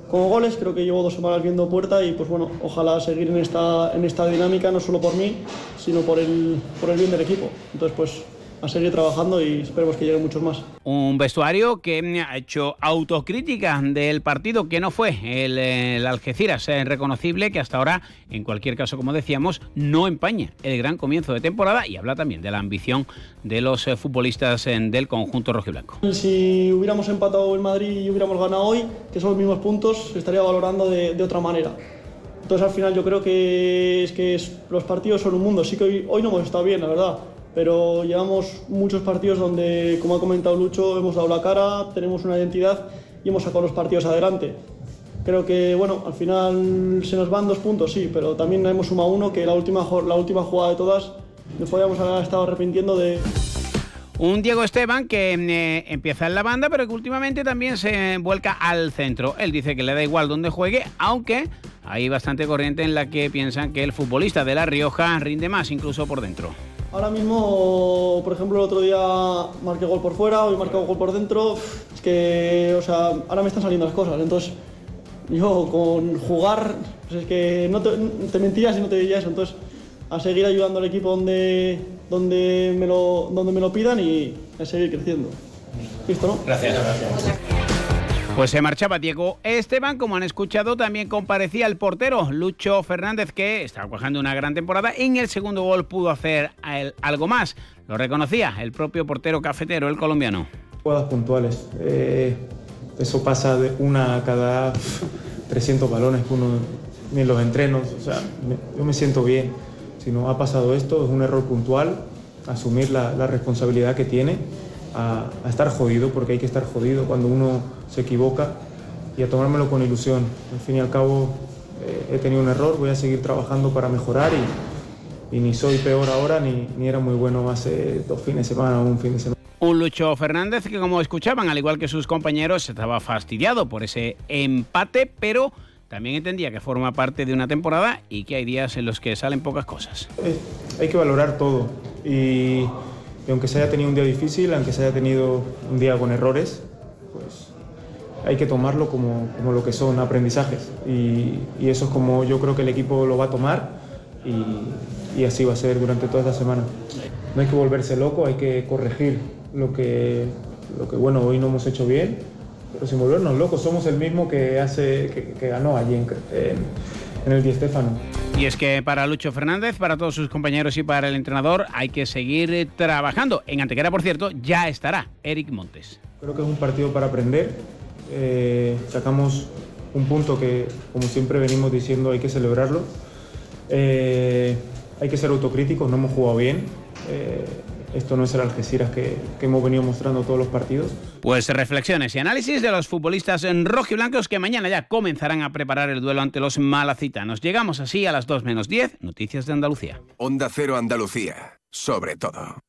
con goles. Creo que llevo dos semanas viendo puerta y pues bueno, ojalá seguir en esta, en esta dinámica, no solo por mí, sino por el, por el bien del equipo. Entonces pues a seguir trabajando y esperemos que lleguen muchos más. Un vestuario que ha hecho autocrítica del partido que no fue el, Algeciras, es reconocible que hasta ahora, en cualquier caso, como decíamos, no empaña el gran comienzo de temporada y habla también de la ambición de los eh, futbolistas del conjunto rojiblanco. Si hubiéramos empatado el Madrid y hubiéramos ganado hoy, que son los mismos puntos, estaría valorando de, de otra manera. Entonces al final yo creo que es que los partidos son un mundo. Sí que hoy, hoy no hemos estado bien, la verdad pero llevamos muchos partidos donde, como ha comentado Lucho, hemos dado la cara, tenemos una identidad y hemos sacado los partidos adelante. Creo que, bueno, al final se nos van dos puntos, sí, pero también hemos sumado uno que la última, la última jugada de todas nos podíamos haber estado arrepintiendo de... Un Diego Esteban que eh, empieza en la banda, pero que últimamente también se vuelca al centro. Él dice que le da igual donde juegue, aunque hay bastante corriente en la que piensan que el futbolista de La Rioja rinde más, incluso por dentro. Ahora mismo, por ejemplo, el otro día marqué gol por fuera, hoy marcado gol por dentro. Es que, o sea, ahora me están saliendo las cosas. Entonces, yo con jugar, pues es que no te, te mentías y no te diría eso. Entonces, a seguir ayudando al equipo donde, donde, me, lo, donde me lo pidan y a seguir creciendo. ¿Listo, no? Gracias. Pues se marchaba Diego Esteban, como han escuchado, también comparecía el portero Lucho Fernández, que estaba cuajando una gran temporada. En el segundo gol pudo hacer algo más. Lo reconocía el propio portero cafetero, el colombiano. Jugadas puntuales. Eh, eso pasa de una a cada 300 balones que uno en los entrenos. O sea, yo me siento bien si no ha pasado esto, es un error puntual, asumir la, responsabilidad que tiene, a, estar jodido, porque hay que estar jodido cuando uno se equivoca y a tomármelo con ilusión. Al fin y al cabo eh, he tenido un error, voy a seguir trabajando para mejorar y, ni soy peor ahora ni, ni era muy bueno hace dos fines de semana o un fin de semana. Un Lucho Fernández que como escuchaban, al igual que sus compañeros, estaba fastidiado por ese empate, pero también entendía que forma parte de una temporada y que hay días en los que salen pocas cosas. Eh, hay que valorar todo y, aunque se haya tenido un día difícil, aunque se haya tenido un día con errores, pues hay que tomarlo como, como lo que son aprendizajes y, y, eso es como yo creo que el equipo lo va a tomar y, y así va a ser durante toda esta semana. No hay que volverse loco, hay que corregir lo que, lo que bueno, hoy no hemos hecho bien pero sin volvernos locos, somos el mismo que hace que, ganó allí en, el Di Stéfano. Y es que para Lucho Fernández, para todos sus compañeros y para el entrenador hay que seguir trabajando. En Antequera, por cierto, ya estará Eric Montes. Creo que es un partido para aprender. Eh, sacamos un punto que, como siempre venimos diciendo, hay que celebrarlo. Eh, hay que ser autocríticos, no hemos jugado bien. Eh, esto no es el Algeciras que, hemos venido mostrando todos los partidos. Pues reflexiones y análisis de los futbolistas en rojo y blancos que mañana ya comenzarán a preparar el duelo ante los malacitanos. Llegamos así a las 2 menos 10, Noticias de Andalucía. Onda Cero Andalucía, sobre todo.